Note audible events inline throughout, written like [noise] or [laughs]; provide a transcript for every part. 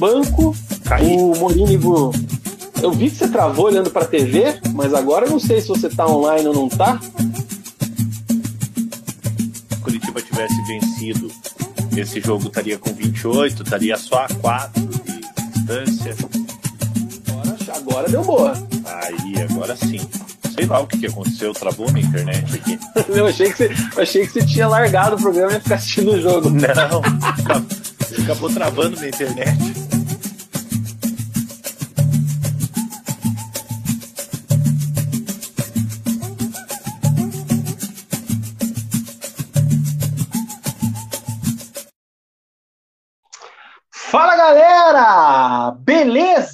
banco. O Morínigo. Eu vi que você travou olhando para a TV, mas agora eu não sei se você está online ou não está. Se Curitiba tivesse vencido, esse jogo estaria com 28, estaria só a 4 de distância. Agora, agora deu boa. Aí, agora sim. Sei lá o que, que aconteceu, travou minha internet aqui. [laughs] eu achei que, você, achei que você tinha largado o programa e ficar assistindo o jogo. Não, [laughs] acabou travando minha internet.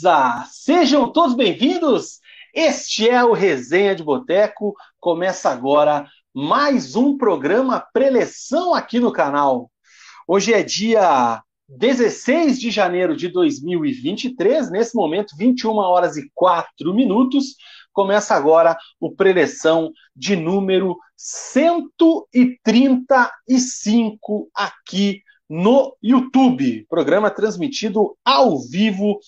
Beleza? Sejam todos bem-vindos este é o Resenha de Boteco. Começa agora mais um programa preleção aqui no canal. Hoje é dia 16 de janeiro de 2023, nesse momento, 21 horas e 4 minutos. Começa agora o preleção de número 135 aqui no YouTube. Programa transmitido ao vivo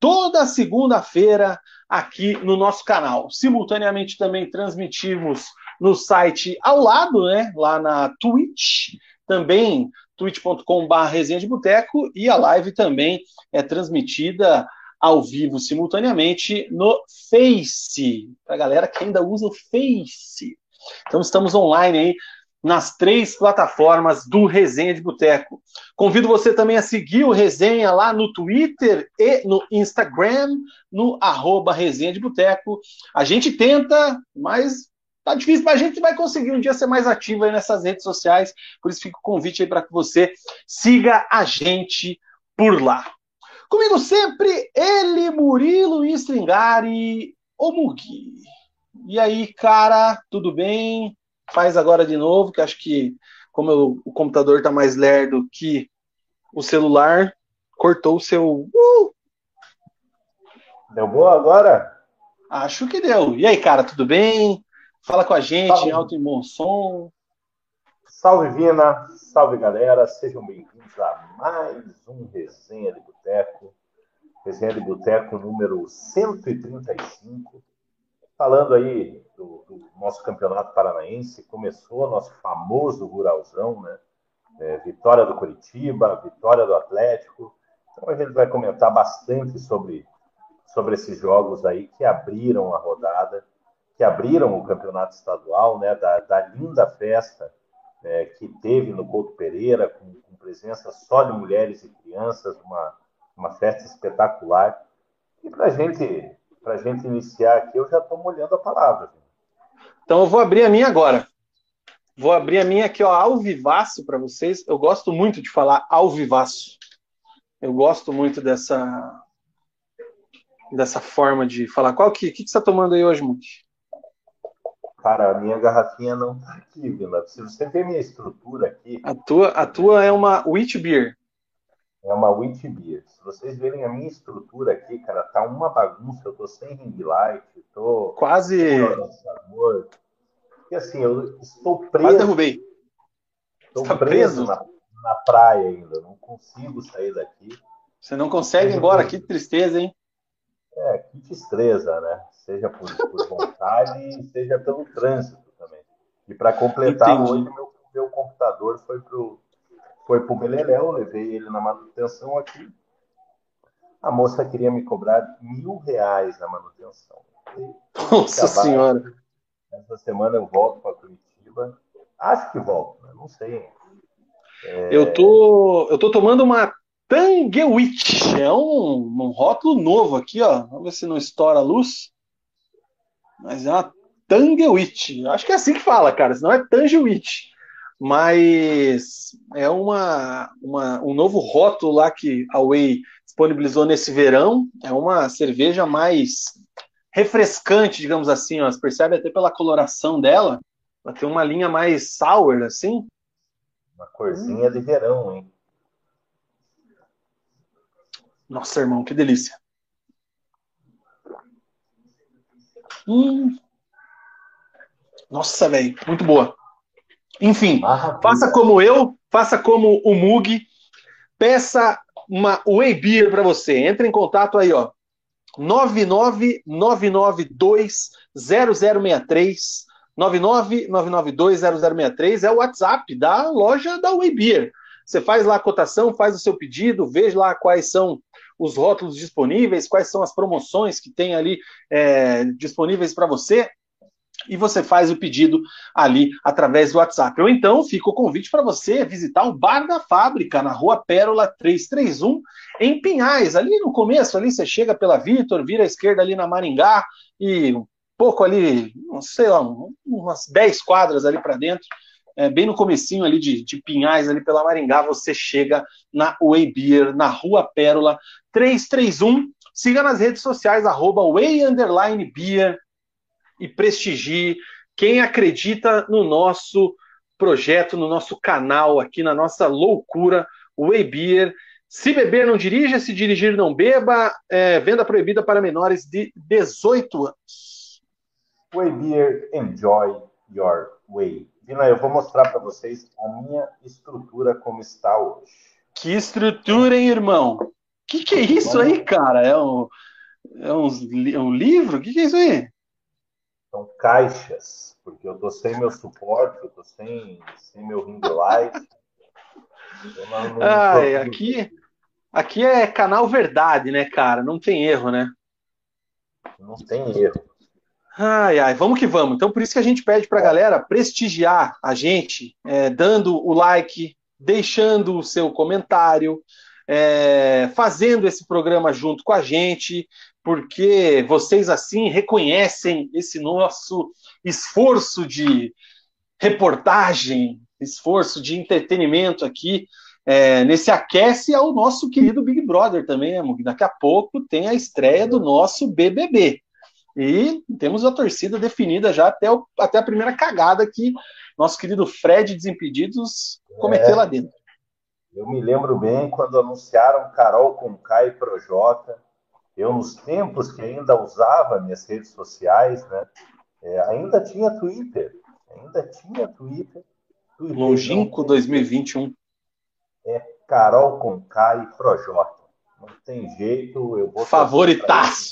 toda segunda-feira aqui no nosso canal. Simultaneamente também transmitimos no site ao lado, né, lá na Twitch, também twitch.com.br resenha de boteco e a live também é transmitida ao vivo simultaneamente no Face, para galera que ainda usa o Face. Então estamos online aí nas três plataformas do Resenha de Boteco. Convido você também a seguir o Resenha lá no Twitter e no Instagram, no arroba Resenha de Boteco. A gente tenta, mas tá difícil, mas a gente vai conseguir um dia ser mais ativo aí nessas redes sociais. Por isso fica o convite aí para que você siga a gente por lá. Comigo sempre, ele, Murilo Stringari, o Mugi. E aí, cara, tudo bem? Faz agora de novo, que acho que, como eu, o computador está mais lerdo que o celular, cortou o seu. Uh! Deu boa agora? Acho que deu. E aí, cara, tudo bem? Fala com a gente salve. em alto e bom som. Salve, Vina. Salve, galera. Sejam bem-vindos a mais um Resenha de Boteco. Resenha de Boteco número 135. Falando aí do, do, nosso campeonato paranaense, começou nosso famoso Ruralzão, né? É, vitória do Curitiba, vitória do Atlético. Então a gente vai comentar bastante sobre, sobre esses jogos aí que abriram a rodada, que abriram o campeonato estadual, né? Da, da linda festa é, que teve no Couto Pereira, com, com, presença só de mulheres e crianças, uma, uma festa espetacular. E para a gente para a gente iniciar aqui, eu já estou molhando a palavra. Então eu vou abrir a minha agora. Vou abrir a minha aqui, ó, ao vivaço para vocês. Eu gosto muito de falar ao vivaço. Eu gosto muito dessa dessa forma de falar. Qual que, que, que você está tomando aí hoje, Monte? Cara, a minha garrafinha não tá aqui, Vila. Se você ver minha estrutura aqui. A tua, a tua é uma wheat beer. É uma wheat beer. Se vocês verem a minha estrutura aqui, cara, tá uma bagunça. Eu tô sem ring light, tô. Quase. E assim, eu estou preso. Quase derrubei. Estou preso, preso? Na, na, praia ainda. Não consigo sair daqui. Você não consegue ir embora? Que tristeza, hein? É, que tristeza, né? Seja por, por vontade, seja pelo trânsito também. E para completar, Entendi. hoje meu, meu computador foi pro foi pro Beleléu, levei ele na manutenção aqui. A moça queria me cobrar mil reais na manutenção. Nossa Senhora! Essa semana eu volto para Curitiba. Acho que volto, né? não sei. É... Eu, tô, eu tô tomando uma Tanguewitch. É um, um rótulo novo aqui, ó. Vamos ver se não estoura a luz. Mas é uma Tanguewitch. Acho que é assim que fala, cara. Senão é Tanguewitch mas é uma, uma, um novo rótulo lá que a Whey disponibilizou nesse verão. É uma cerveja mais refrescante, digamos assim. Ó. Você percebe até pela coloração dela. Ela tem uma linha mais sour, assim. Uma corzinha hum. de verão, hein? Nossa, irmão, que delícia. Hum. Nossa, velho, muito boa. Enfim, Maravilha. faça como eu, faça como o Mug, peça uma Whey Beer para você. Entre em contato aí, ó. 999920063 999920063 é o WhatsApp da loja da Whey Beer. Você faz lá a cotação, faz o seu pedido, veja lá quais são os rótulos disponíveis, quais são as promoções que tem ali é, disponíveis para você e você faz o pedido ali através do WhatsApp. Ou então fica o convite para você visitar o Bar da Fábrica, na Rua Pérola 331, em Pinhais. Ali no começo, ali você chega pela Vitor, vira à esquerda ali na Maringá e um pouco ali, sei lá, umas 10 quadras ali para dentro, é, bem no comecinho ali de, de, Pinhais, ali pela Maringá, você chega na Way Beer, na Rua Pérola 331. Siga nas redes sociais, arroba Way Beer, e prestigie quem acredita no nosso projeto, no nosso canal, aqui na nossa loucura, Way Beer. Se beber, não dirija, se dirigir, não beba. É, venda proibida para menores de 18 anos. Way Beer, enjoy your way. Vina, eu vou mostrar para vocês a minha estrutura como está hoje. Que estrutura, hein, irmão? Que que é isso aí, cara? É um, é um, é um livro? O que, que é isso aí? São caixas, porque eu tô sem meu suporte, eu tô sem, sem meu ring light. Ai, aqui, aqui é canal verdade, né, cara? Não tem erro, né? Não tem erro. Ai, ai, vamos que vamos. Então, por isso que a gente pede para a galera prestigiar a gente, é, dando o like, deixando o seu comentário, é, fazendo esse programa junto com a gente, porque vocês assim reconhecem esse nosso esforço de reportagem, esforço de entretenimento aqui, é, nesse aquece ao nosso querido Big Brother também, né, Mug? Daqui a pouco tem a estreia do nosso BBB. E temos a torcida definida já até, o, até a primeira cagada que nosso querido Fred Desimpedidos cometeu é, lá dentro. Eu me lembro bem quando anunciaram Carol com K e Projota eu, nos tempos que ainda usava minhas redes sociais, né, é, ainda tinha Twitter. Ainda tinha Twitter. Twitter Longínquo 2021. É Carol com K e Projota. Não tem jeito, eu vou. Favoritaço!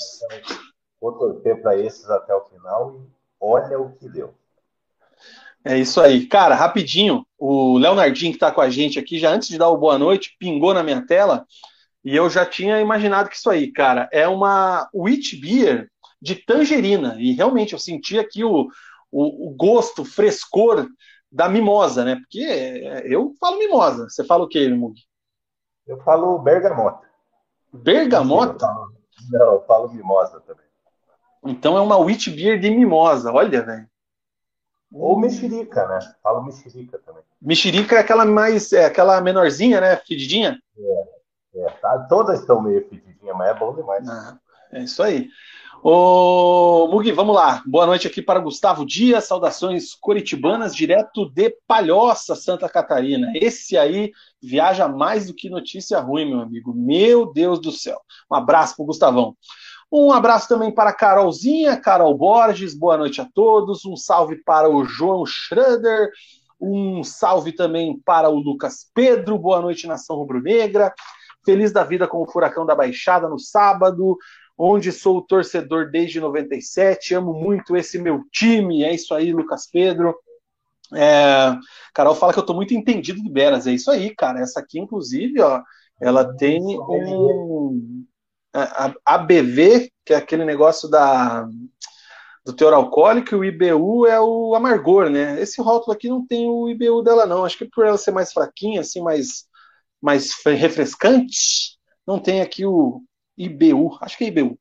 Vou torcer para esses até o final e olha o que deu. É isso aí. Cara, rapidinho, o Leonardinho que está com a gente aqui, já antes de dar o boa noite, pingou na minha tela. E eu já tinha imaginado que isso aí, cara, é uma wheat beer de tangerina. E realmente eu senti aqui o, o, o gosto, o frescor da mimosa, né? Porque eu falo mimosa. Você fala o quê, Mug? Eu falo bergamota. Bergamota? Não, eu falo mimosa também. Então é uma wheat beer de mimosa, olha, velho. Ou mexerica, né? Falo mexerica também. Mexerica é aquela mais, é aquela menorzinha, né? Fedidinha? É. É, tá, todas estão meio fedidinhas, mas é bom demais. É isso aí. Ô, Mugi, vamos lá. Boa noite aqui para Gustavo Dias. Saudações coritibanas, direto de Palhoça, Santa Catarina. Esse aí viaja mais do que notícia ruim, meu amigo. Meu Deus do céu. Um abraço para o Gustavão. Um abraço também para a Carolzinha, Carol Borges. Boa noite a todos. Um salve para o João Schroeder. Um salve também para o Lucas Pedro. Boa noite, Nação Rubro-Negra feliz da vida com o Furacão da Baixada no sábado, onde sou torcedor desde 97, amo muito esse meu time, é isso aí, Lucas Pedro. É, Carol fala que eu tô muito entendido de Beras, é isso aí, cara. Essa aqui, inclusive, ó, ela tem um a, ABV, que é aquele negócio da do teor alcoólico, e o IBU é o amargor, né? Esse rótulo aqui não tem o IBU dela, não. Acho que por ela ser mais fraquinha, assim, mais mais refrescante, não tem aqui o IBU, acho que é IBU.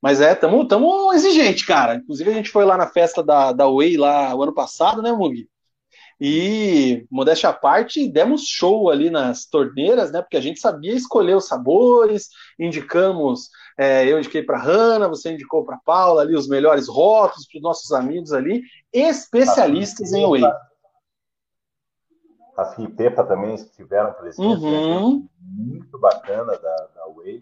Mas é, tamo, tamo exigente, cara. Inclusive a gente foi lá na festa da, da Way lá o ano passado, né, Mugi? E, modéstia à parte, demos show ali nas torneiras, né? Porque a gente sabia escolher os sabores, indicamos, é, eu indiquei para Hanna, você indicou para Paula ali os melhores rótulos para os nossos amigos ali, especialistas em Whey a FI Pepa também estiveram presentes, uhum. muito bacana da, da Way.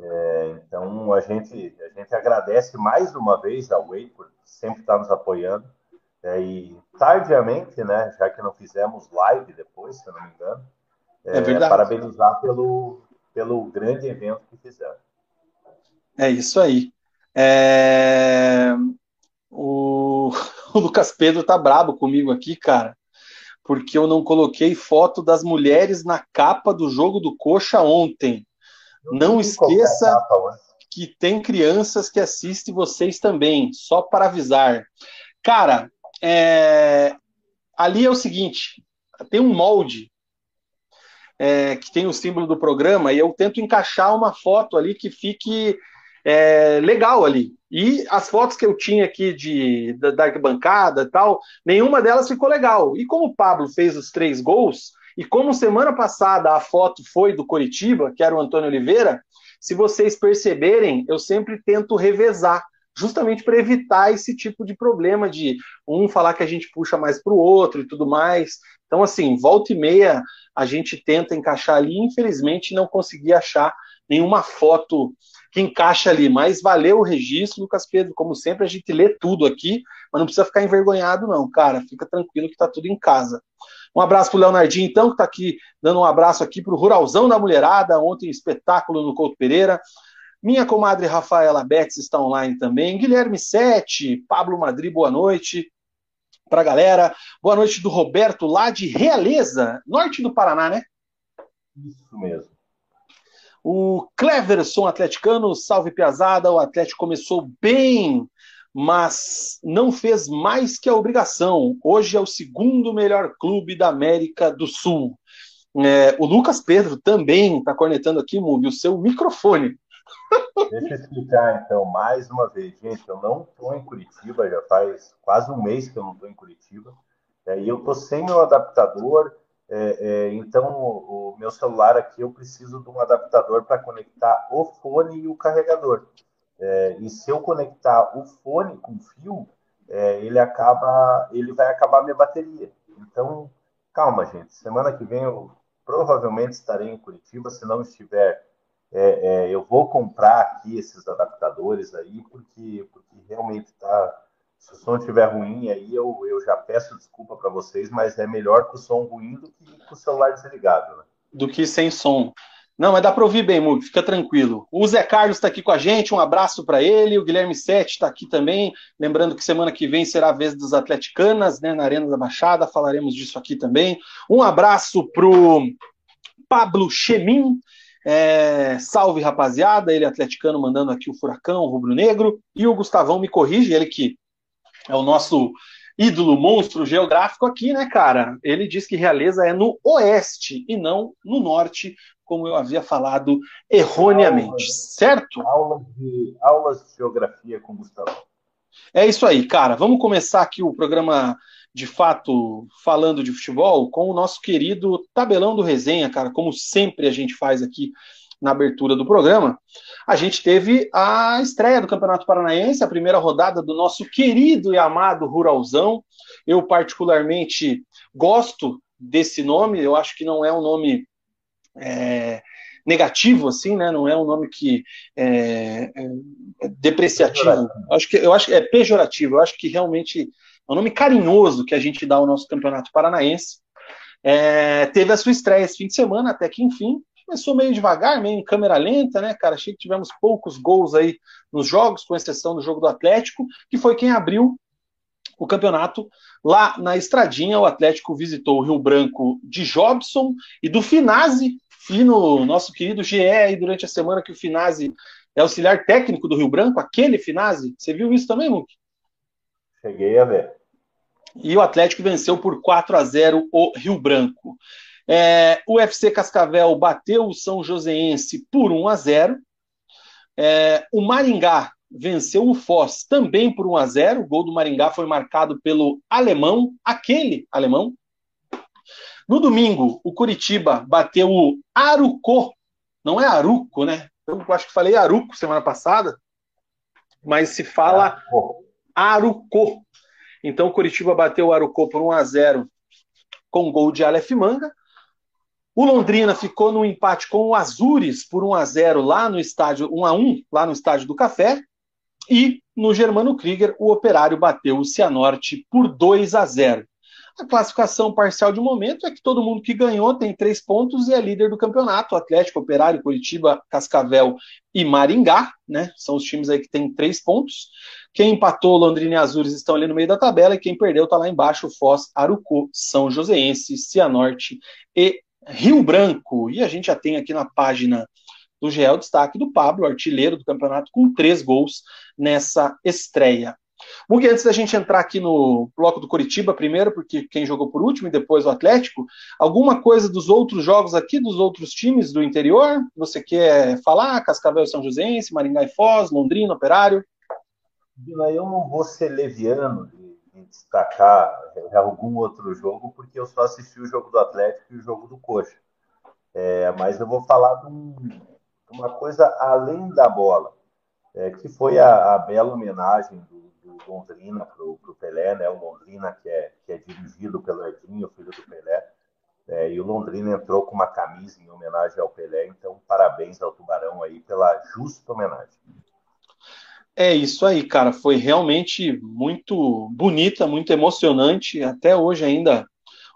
É, então a gente, a gente agradece mais uma vez a Way por sempre estar nos apoiando. É, e tardiamente, né, já que não fizemos live depois, se eu não me engano, é, é parabenizar pelo, pelo grande evento que fizeram. É isso aí. É... O... [laughs] o Lucas Pedro tá brabo comigo aqui, cara, porque eu não coloquei foto das mulheres na capa do jogo do Coxa ontem. Não, não esqueça capa, que tem crianças que assistem vocês também, só para avisar. Cara, é... ali é o seguinte: tem um molde é, que tem o símbolo do programa e eu tento encaixar uma foto ali que fique é, legal ali. E as fotos que eu tinha aqui de, da, da arquibancada e tal, nenhuma delas ficou legal. E como o Pablo fez os três gols, e como semana passada a foto foi do Coritiba, que era o Antônio Oliveira, se vocês perceberem, eu sempre tento revezar, justamente para evitar esse tipo de problema de um falar que a gente puxa mais para o outro e tudo mais. Então, assim, volta e meia a gente tenta encaixar ali, infelizmente não consegui achar nenhuma foto que encaixa ali, mas valeu o registro, Lucas Pedro, como sempre, a gente lê tudo aqui, mas não precisa ficar envergonhado não, cara, fica tranquilo que tá tudo em casa. Um abraço pro Leonardinho, então, que tá aqui, dando um abraço aqui pro Ruralzão da Mulherada, ontem espetáculo no Couto Pereira, minha comadre Rafaela Betts está online também, Guilherme Sete, Pablo Madri, boa noite, pra galera, boa noite do Roberto, lá de Realeza, norte do Paraná, né? Isso mesmo. O Cleverson atleticano, salve Piazada, o Atlético começou bem, mas não fez mais que a obrigação. Hoje é o segundo melhor clube da América do Sul. É, o Lucas Pedro também está cornetando aqui, Mug, o seu microfone. Deixa eu explicar então, mais uma vez, gente, eu não estou em Curitiba, já faz quase um mês que eu não estou em Curitiba, é, e eu estou sem meu adaptador, é, é, então, o, o, meu celular aqui eu preciso de um adaptador para conectar o fone e o carregador. É, e se eu conectar o fone com fio, é, ele acaba, ele vai acabar minha bateria. Então, calma, gente. Semana que vem eu provavelmente estarei em Curitiba. Se não estiver, é, é, eu vou comprar aqui esses adaptadores aí, porque, porque realmente está se o som estiver ruim aí, eu, eu já peço desculpa para vocês, mas é melhor com o som ruim do que com o celular desligado. Né? Do que sem som. Não, mas dá para ouvir bem, Mug, fica tranquilo. O Zé Carlos está aqui com a gente, um abraço para ele. O Guilherme Sete está aqui também. Lembrando que semana que vem será a vez dos Atleticanas, né, na Arena da Baixada, falaremos disso aqui também. Um abraço pro Pablo Chemin. É, salve rapaziada, ele é atleticano mandando aqui o Furacão, o Rubro Negro. E o Gustavão me corrige, ele que é o nosso ídolo monstro geográfico aqui, né, cara? Ele diz que Realeza é no oeste e não no norte, como eu havia falado erroneamente, aulas, certo? Aulas de, aulas de geografia com Gustavo. É isso aí, cara. Vamos começar aqui o programa de fato falando de futebol com o nosso querido tabelão do resenha, cara, como sempre a gente faz aqui na abertura do programa, a gente teve a estreia do Campeonato Paranaense, a primeira rodada do nosso querido e amado Ruralzão. Eu, particularmente, gosto desse nome, eu acho que não é um nome é, negativo, assim, né? Não é um nome que é, é, é depreciativo. Eu acho que, eu acho que é pejorativo, eu acho que realmente é um nome carinhoso que a gente dá ao nosso Campeonato Paranaense. É, teve a sua estreia esse fim de semana, até que enfim, Começou meio devagar, meio em câmera lenta, né, cara? Achei que tivemos poucos gols aí nos jogos, com exceção do jogo do Atlético, que foi quem abriu o campeonato lá na Estradinha. O Atlético visitou o Rio Branco de Jobson e do Finazzi, no nosso querido GE aí durante a semana que o Finazzi é auxiliar técnico do Rio Branco, aquele Finazzi. Você viu isso também, Muk? Cheguei a ver. E o Atlético venceu por 4 a 0 o Rio Branco. É, o FC Cascavel bateu o São Joséense por 1 a 0. É, o Maringá venceu o Foz também por 1 a 0. O gol do Maringá foi marcado pelo alemão, aquele alemão. No domingo, o Curitiba bateu o Aruco. Não é Aruco, né? Eu acho que falei Aruco semana passada, mas se fala Aruco. Então o Curitiba bateu o Aruco por 1 a 0 com gol de Aleph Manga. O Londrina ficou no empate com o Azures por 1 a 0 lá no estádio 1 a 1 lá no estádio do Café. E no Germano Krieger, o Operário bateu o Cianorte por 2 a 0. A classificação parcial de momento é que todo mundo que ganhou tem três pontos e é líder do campeonato. Atlético, Operário, Curitiba, Cascavel e Maringá, né? São os times aí que têm três pontos. Quem empatou, Londrina e Azures estão ali no meio da tabela e quem perdeu está lá embaixo, Foz, Arucô, São Joséense, Cianorte e Rio Branco. E a gente já tem aqui na página do GE o destaque do Pablo, artilheiro do campeonato, com três gols nessa estreia. Mug, antes da gente entrar aqui no bloco do Curitiba primeiro, porque quem jogou por último e depois o Atlético, alguma coisa dos outros jogos aqui, dos outros times do interior? Você quer falar? Cascavel São Joséense, Maringá e Foz, Londrina, Operário? Eu não vou ser leviano de destacar algum outro jogo, porque eu só assisti o jogo do Atlético e o jogo do Coxa. É, mas eu vou falar de, um, uma coisa além da bola, é, que foi a, a bela homenagem do Londrina para o Pelé, né? O Londrina que é, que é dirigido pelo Edinho, filho do Pelé. É, e o Londrina entrou com uma camisa em homenagem ao Pelé, então parabéns ao Tubarão aí pela justa homenagem. É isso aí, cara. Foi realmente muito bonita, muito emocionante. Até hoje ainda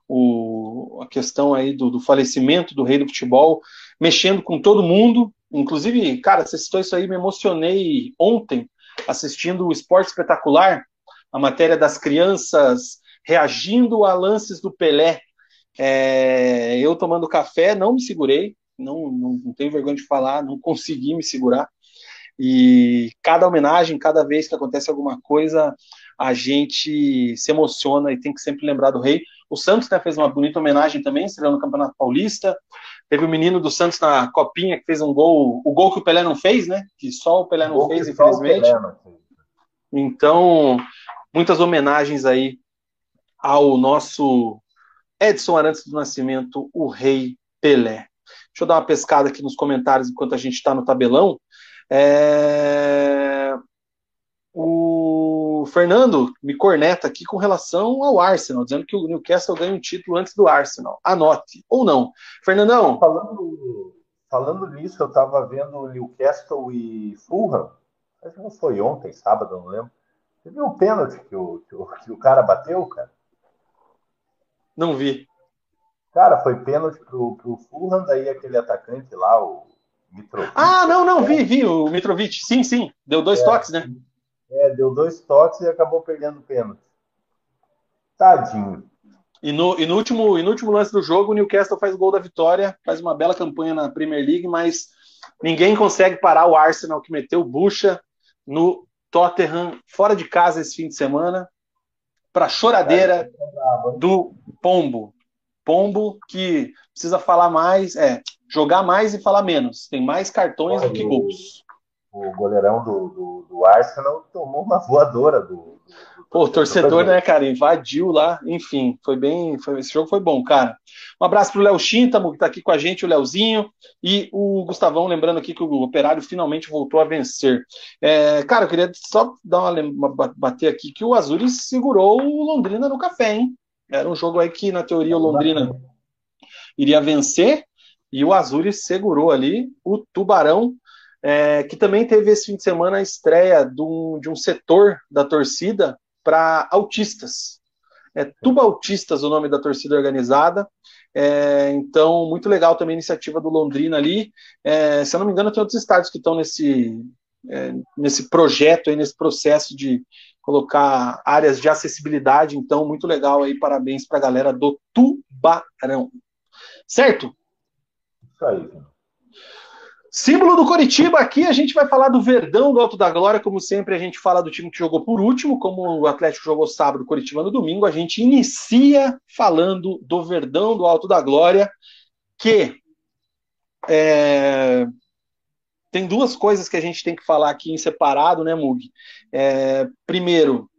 o, a questão aí do, do falecimento do rei do futebol, mexendo com todo mundo. Inclusive, cara, você citou isso aí, me emocionei ontem assistindo o Esporte Espetacular, a matéria das crianças reagindo a lances do Pelé. É, eu tomando café, não me segurei, não, não, não tenho vergonha de falar, não consegui me segurar. E cada homenagem, cada vez que acontece alguma coisa, a gente se emociona e tem que sempre lembrar do rei. O Santos né, fez uma bonita homenagem também, estreando no Campeonato Paulista. Teve o menino do Santos na copinha que fez um gol, o gol que o Pelé não fez, né? Que só o Pelé não o fez, infelizmente. Então, muitas homenagens aí ao nosso Edson Arantes do Nascimento, o Rei Pelé. Deixa eu dar uma pescada aqui nos comentários enquanto a gente está no tabelão. É... O Fernando me corneta aqui com relação ao Arsenal, dizendo que o Newcastle ganha um título antes do Arsenal. Anote, ou não. Fernandão. Falando, falando nisso, eu estava vendo o Newcastle e Fulham. Acho que não foi ontem, sábado, não lembro. Você viu o pênalti que o, que o, que o cara bateu, cara? Não vi. Cara, foi pênalti pro, pro Fulham, daí aquele atacante lá, o Mitrovic. Ah, não, não, vi, vi, o Mitrovic. Sim, sim. Deu dois é, toques, né? É, deu dois toques e acabou perdendo o pênalti. Tadinho. E no, e, no último, e no último lance do jogo, o Newcastle faz o gol da vitória, faz uma bela campanha na Premier League, mas ninguém consegue parar o Arsenal que meteu bucha no Tottenham fora de casa esse fim de semana para choradeira do Pombo. Pombo que precisa falar mais, é, jogar mais e falar menos. Tem mais cartões do que gols o goleirão do, do, do, Arsenal tomou uma voadora do. do Pô, torcedor, né, cara, invadiu lá, enfim, foi bem, foi, esse jogo foi bom, cara. Um abraço pro Léo Chintamo, que tá aqui com a gente, o Léozinho, e o Gustavão, lembrando aqui que o Operário finalmente voltou a vencer. É, cara, eu queria só dar uma, bater aqui que o Azures segurou o Londrina no café, hein? Era um jogo aí que, na teoria, o Londrina iria vencer, e o Azures segurou ali o Tubarão é, que também teve esse fim de semana a estreia de um, de um setor da torcida para autistas. É Tuba Autistas o nome da torcida organizada. É, então, muito legal também a iniciativa do Londrina ali. É, se eu não me engano, tem outros estádios que estão nesse, é, nesse projeto, aí, nesse processo de colocar áreas de acessibilidade. Então, muito legal aí. Parabéns para a galera do Tubarão. Certo? Isso aí, Símbolo do Coritiba, aqui a gente vai falar do Verdão do Alto da Glória, como sempre a gente fala do time que jogou por último, como o Atlético jogou sábado, Coritiba no domingo, a gente inicia falando do Verdão do Alto da Glória, que é, tem duas coisas que a gente tem que falar aqui em separado, né, Mug? É, primeiro,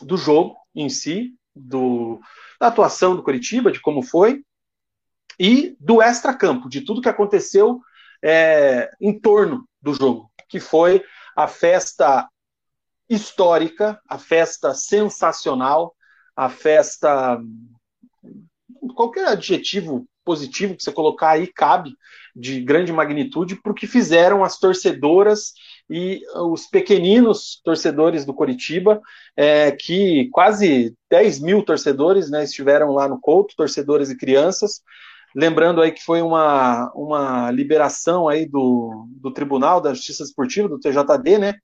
do jogo em si, do, da atuação do Coritiba, de como foi, e do extra-campo, de tudo que aconteceu é, em torno do jogo, que foi a festa histórica, a festa sensacional, a festa. qualquer adjetivo positivo que você colocar aí cabe de grande magnitude para o que fizeram as torcedoras e os pequeninos torcedores do Coritiba, é, que quase 10 mil torcedores né, estiveram lá no Couto, torcedores e crianças. Lembrando aí que foi uma, uma liberação aí do, do Tribunal da Justiça Esportiva, do TJD, né?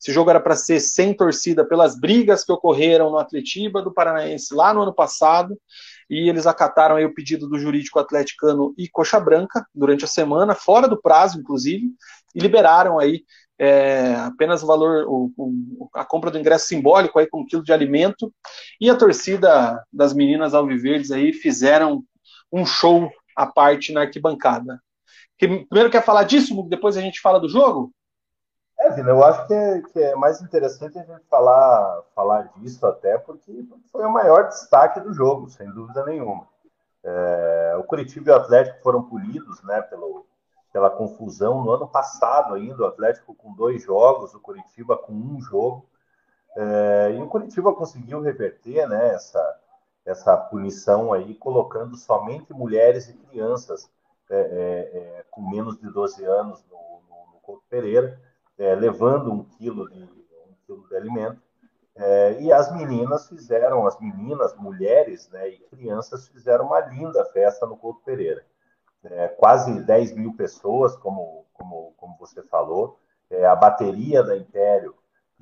Esse jogo era para ser sem torcida pelas brigas que ocorreram no Atletiba do Paranaense lá no ano passado, e eles acataram aí o pedido do jurídico atleticano e Coxa Branca durante a semana, fora do prazo, inclusive, e liberaram aí é, apenas o valor, o, o, a compra do ingresso simbólico aí com um quilo de alimento, e a torcida das meninas alviverdes aí fizeram um show à parte na arquibancada. primeiro quer falar disso, depois a gente fala do jogo? É, Vina, eu acho que é, que é, mais interessante a gente falar, falar disso até porque foi o maior destaque do jogo, sem dúvida nenhuma. É, o Curitiba e o Atlético foram polidos né, pelo, pela confusão no ano passado ainda, o Atlético com dois jogos, o Curitiba com um jogo. É, e o Curitiba conseguiu reverter né, essa, essa punição aí, colocando somente mulheres e crianças é, é, é com menos de 12 anos no, no, no Pereira é, levando um quilo de, um quilo de alimento. É, e as meninas fizeram, as meninas, mulheres né, e crianças fizeram uma linda festa no Couto Pereira. Quase 10 mil pessoas, como, como, como você falou. A bateria da Império,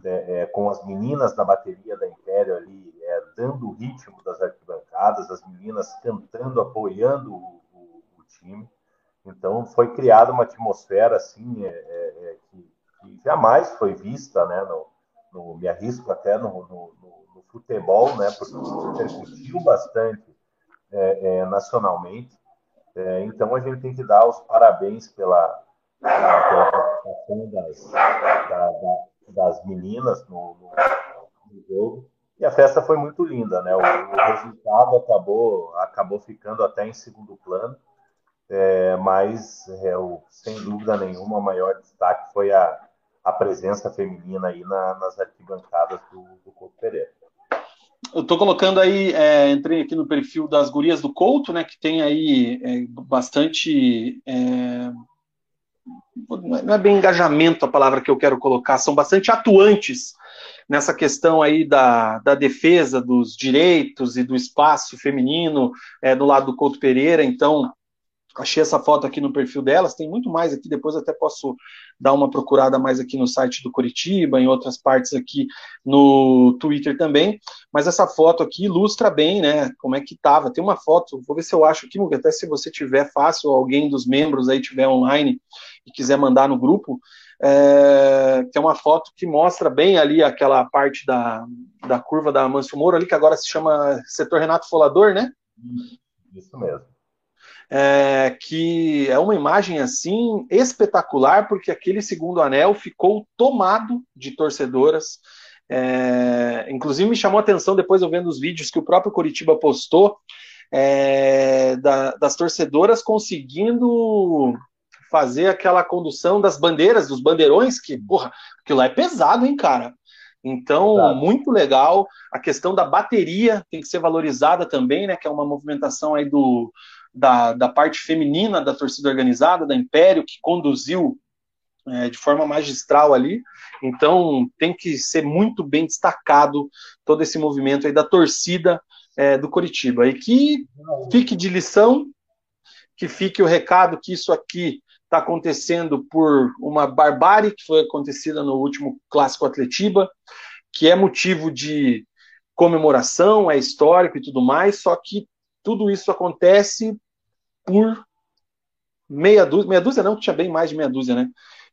é, é, com as meninas da bateria da Império ali, dando o ritmo das arquibancadas, as meninas cantando, apoiando o, o, o time. Então, foi criada uma atmosfera assim, é, é, que que jamais foi vista, né, no, no me arrisco até no, no, no, futebol, né, porque repercutiu bastante é, é, nacionalmente. É, então a gente tem que dar os parabéns pela, pela participação das, da, da, das meninas no, no, jogo. E a festa foi muito linda, né? O, o resultado acabou, acabou ficando até em segundo plano. É, mas é, o, sem dúvida nenhuma, o maior destaque foi a, a presença feminina aí na, nas arquibancadas do, do Couto Pereira. Eu estou colocando aí, é, entrei aqui no perfil das gurias do Couto, né, que tem aí é, bastante. É, não é bem engajamento a palavra que eu quero colocar, são bastante atuantes nessa questão aí da, da defesa dos direitos e do espaço feminino é, do lado do Couto Pereira, então achei essa foto aqui no perfil delas, tem muito mais aqui, depois até posso dar uma procurada mais aqui no site do Curitiba, em outras partes aqui no Twitter também, mas essa foto aqui ilustra bem, né, como é que tava, tem uma foto, vou ver se eu acho aqui, até se você tiver fácil, alguém dos membros aí tiver online e quiser mandar no grupo, é, tem uma foto que mostra bem ali aquela parte da, da curva da Manso Moro ali, que agora se chama setor Renato Folador, né? Isso mesmo é, que é uma imagem assim espetacular, porque aquele segundo anel ficou tomado de torcedoras. É, inclusive me chamou a atenção depois eu vendo os vídeos que o próprio Curitiba postou é, da, das torcedoras conseguindo fazer aquela condução das bandeiras, dos bandeirões, que, porra, aquilo lá é pesado, hein, cara? Então, Exato. muito legal. A questão da bateria tem que ser valorizada também, né? Que é uma movimentação aí do, da, da parte feminina da torcida organizada, da Império, que conduziu é, de forma magistral ali. Então tem que ser muito bem destacado todo esse movimento aí da torcida é, do Coritiba. E que fique de lição, que fique o recado que isso aqui está acontecendo por uma barbárie que foi acontecida no último clássico Atletiba, que é motivo de comemoração, é histórico e tudo mais, só que tudo isso acontece por meia dúzia, meia dúzia não, tinha bem mais de meia dúzia, né?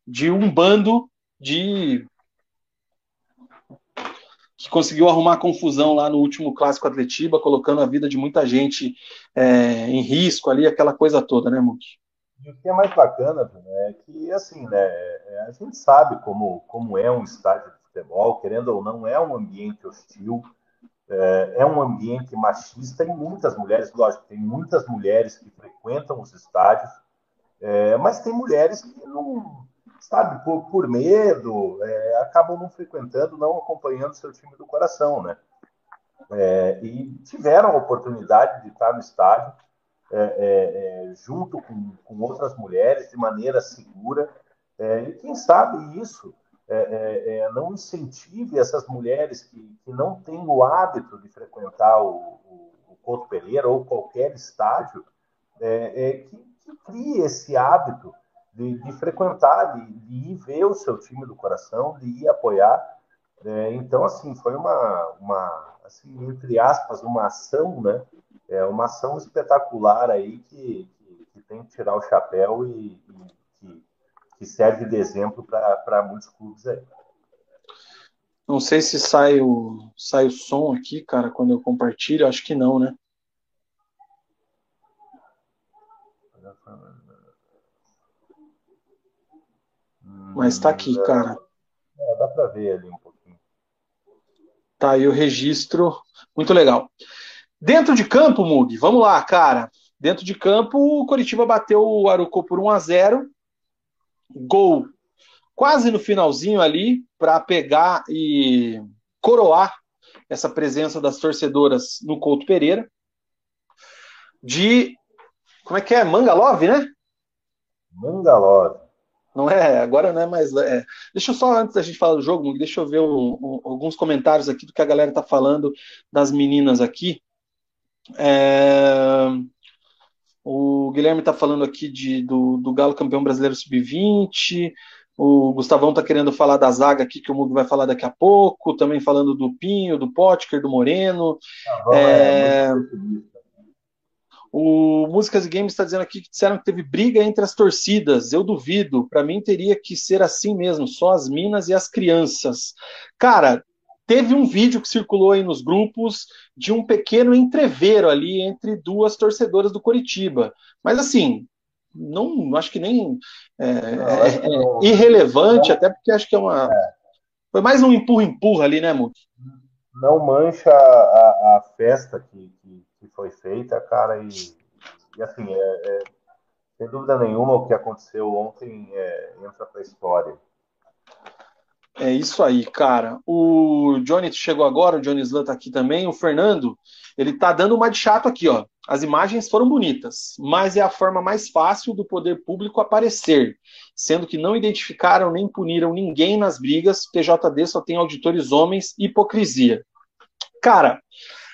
De um bando de que conseguiu arrumar confusão lá no último clássico Atletiba, colocando a vida de muita gente é, em risco ali, aquela coisa toda, né, Muki? E o que é mais bacana é que, assim, né, é, a gente sabe como, como é um estádio de futebol, querendo ou não, é um ambiente hostil, é, é um ambiente machista e muitas mulheres, lógico, tem muitas mulheres que frequentam os estádios, é, mas tem mulheres que não, sabe, por, por medo, é, acabam não frequentando, não acompanhando seu time do coração, né? É, e tiveram a oportunidade de estar no estádio, é, é, junto com, com, outras mulheres de maneira segura. E quem sabe isso é, não incentive essas mulheres que, que não têm o hábito de frequentar o, o, o Couto Pereira ou qualquer estádio, que, que crie esse hábito de, de frequentar, de, de, ir ver o seu time do coração, de ir apoiar. É, então, assim, foi uma, uma assim, entre aspas, uma ação, né? É uma ação espetacular aí que, que, que tem que tirar o chapéu e, e que, serve de exemplo para muitos clubes aí. Não sei se sai o, sai o som aqui, cara, quando eu compartilho. Acho que não, né? Mas tá aqui, cara. É, dá para ver ali um pouquinho. Tá aí o registro. Muito legal. Dentro de campo, Mug, vamos lá, cara. Dentro de campo, o Coritiba bateu o Arucô por 1 a 0 Gol quase no finalzinho ali para pegar e coroar essa presença das torcedoras no Couto Pereira. De. Como é que é? Mangalove, né? Mangalove. Não é, agora não é mais. É. Deixa eu só, antes da gente falar do jogo, deixa eu ver um, um, alguns comentários aqui do que a galera tá falando das meninas aqui. É, o Guilherme tá falando aqui de, do, do Galo campeão brasileiro sub-20. O Gustavão tá querendo falar da zaga aqui, que o Mugo vai falar daqui a pouco. Também falando do Pinho, do Potker, do Moreno. Ah, é, é o Músicas e Games está dizendo aqui que disseram que teve briga entre as torcidas. Eu duvido. Para mim teria que ser assim mesmo, só as minas e as crianças. Cara, teve um vídeo que circulou aí nos grupos de um pequeno entreveiro ali entre duas torcedoras do Coritiba. Mas assim, não acho que nem é, é, é irrelevante, até porque acho que é uma. É. Foi mais um empurra-empurra ali, né, Muki? Não mancha a, a festa que, que que foi feita, cara, e, e assim, é, é, sem dúvida nenhuma, o que aconteceu ontem é, entra para a história. É isso aí, cara. O Johnny chegou agora, o Johnny Slan tá aqui também. O Fernando, ele tá dando uma de chato aqui, ó. As imagens foram bonitas, mas é a forma mais fácil do poder público aparecer, sendo que não identificaram nem puniram ninguém nas brigas. PJD só tem auditores homens, hipocrisia. Cara,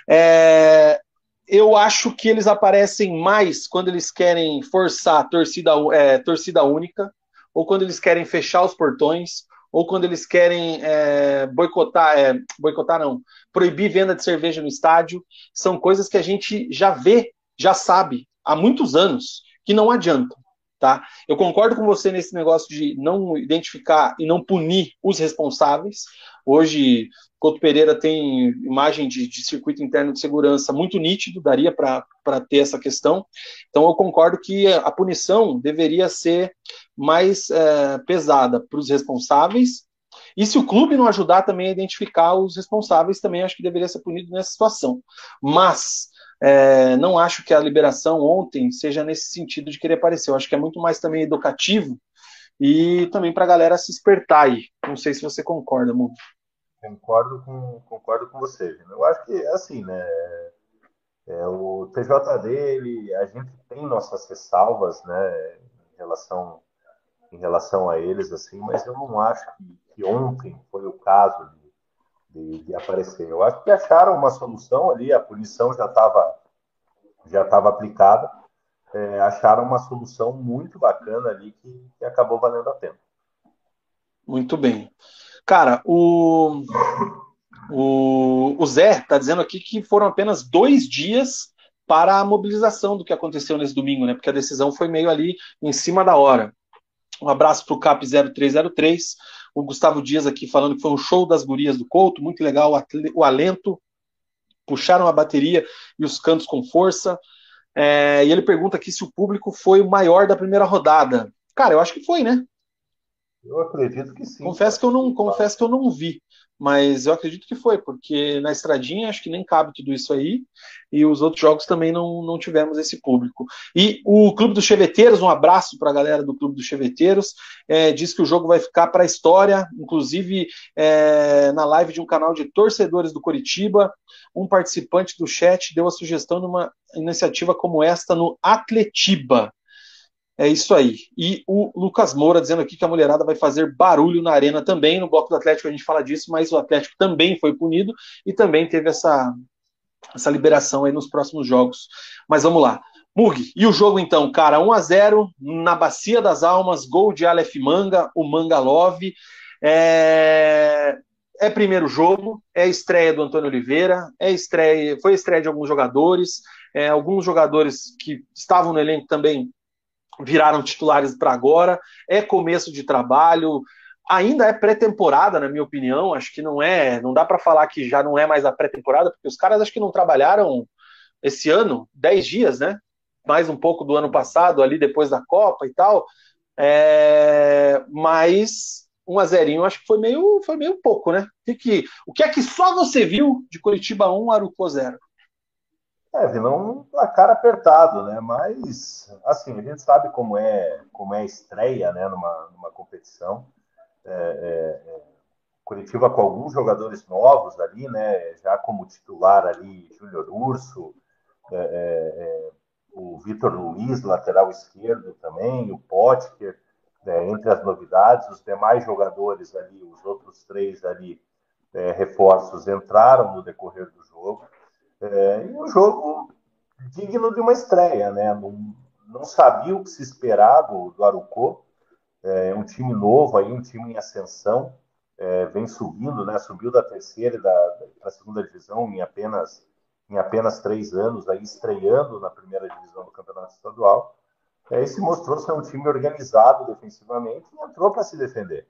é, eu acho que eles aparecem mais quando eles querem forçar torcida, é, torcida única, ou quando eles querem fechar os portões, ou quando eles querem é, boicotar, é, boicotar não, proibir venda de cerveja no estádio. São coisas que a gente já vê, já sabe há muitos anos que não adiantam. Tá? Eu concordo com você nesse negócio de não identificar e não punir os responsáveis. Hoje, Couto Pereira tem imagem de, de circuito interno de segurança muito nítido, daria para ter essa questão. Então, eu concordo que a punição deveria ser mais é, pesada para os responsáveis. E se o clube não ajudar também a identificar os responsáveis, também acho que deveria ser punido nessa situação. Mas é, não acho que a liberação ontem seja nesse sentido de querer aparecer. Eu acho que é muito mais também educativo e também para a galera se espertar aí. Não sei se você concorda, muito. Concordo com, concordo com você. Eu acho que, assim, né? É, o TJD, ele, a gente tem nossas ressalvas, né? Em relação, em relação a eles, assim, mas eu não acho que, que ontem foi o caso de, de, aparecer. Eu acho que acharam uma solução ali, a punição já estava já estava aplicada, é, acharam uma solução muito bacana ali que, que acabou valendo a pena. Muito bem. Cara, o, o, o Zé está dizendo aqui que foram apenas dois dias para a mobilização do que aconteceu nesse domingo, né? Porque a decisão foi meio ali em cima da hora. Um abraço para o CAP 0303 o Gustavo Dias aqui falando que foi um show das gurias do Couto, muito legal, o alento, puxaram a bateria e os cantos com força. É, e ele pergunta aqui se o público foi o maior da primeira rodada. Cara, eu acho que foi, né? Eu acredito que sim. Confesso que eu não, confesso que eu não vi. Mas eu acredito que foi, porque na estradinha acho que nem cabe tudo isso aí, e os outros jogos também não, não tivemos esse público. E o Clube dos Cheveteiros, um abraço para a galera do Clube dos Cheveteiros, é, diz que o jogo vai ficar para a história, inclusive é, na live de um canal de torcedores do Coritiba, um participante do chat deu a sugestão de uma iniciativa como esta no Atletiba. É isso aí. E o Lucas Moura dizendo aqui que a mulherada vai fazer barulho na arena também. No bloco do Atlético a gente fala disso, mas o Atlético também foi punido e também teve essa, essa liberação aí nos próximos jogos. Mas vamos lá. Mug, e o jogo então, cara? 1 a 0 na Bacia das Almas, gol de Aleph Manga, o Manga Love. É... é primeiro jogo, é estreia do Antônio Oliveira, é estreia, foi estreia de alguns jogadores, é, alguns jogadores que estavam no elenco também viraram titulares para agora, é começo de trabalho, ainda é pré-temporada, na minha opinião, acho que não é, não dá para falar que já não é mais a pré-temporada, porque os caras acho que não trabalharam esse ano, 10 dias, né? Mais um pouco do ano passado, ali depois da Copa e tal. É... Mas um a zerinho, acho que foi meio, foi meio pouco, né? O que, que, o que é que só você viu de Curitiba 1, Arucó 0? É, virou um placar apertado, né? Mas, assim, a gente sabe como é, como é a estreia, né, numa, numa competição. É, é, é Curitiba com alguns jogadores novos ali, né? Já como titular ali, Júnior Urso, é, é, é o Vitor Luiz, lateral esquerdo também, o Potker, né, entre as novidades, os demais jogadores ali, os outros três ali, reforços, entraram no decorrer do jogo. É, e um jogo digno de uma estreia, né? Não, não sabia o que se esperar do, do Arucô. É um time novo aí, um time em ascensão, é, vem subindo, né? Subiu da terceira e da, da segunda divisão em apenas em apenas três anos, aí estreando na primeira divisão do campeonato estadual. É, e se mostrou ser um time organizado defensivamente e entrou para se defender.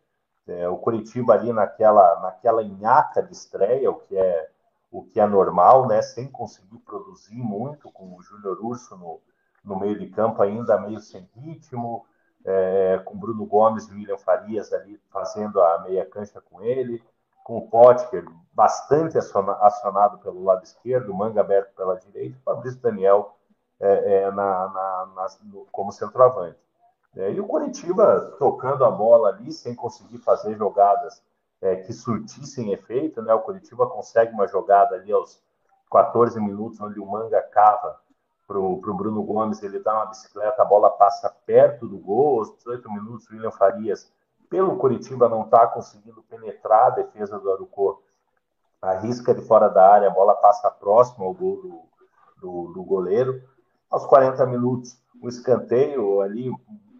É, o Curitiba ali naquela naquela nhaca de estreia, o que é o que é normal, né? Sem conseguir produzir muito, com o Júnior Urso no, no meio de campo ainda meio sem ritmo, é, com Bruno Gomes e William Farias ali fazendo a meia cancha com ele, com o Potker bastante acionado pelo lado esquerdo, Manga aberto pela direita, o Fabrício Daniel é, é, na, na, na, no, como centroavante. É, e o Curitiba tocando a bola ali, sem conseguir fazer jogadas é, que surtissem efeito, né? O Curitiba consegue uma jogada ali aos 14 minutos, onde o Manga cava para o Bruno Gomes, ele dá uma bicicleta, a bola passa perto do gol, aos 18 minutos, o William Farias, pelo Curitiba, não está conseguindo penetrar a defesa do Arucô, arrisca de fora da área, a bola passa próximo ao gol do, do, do goleiro. Aos 40 minutos, o escanteio ali,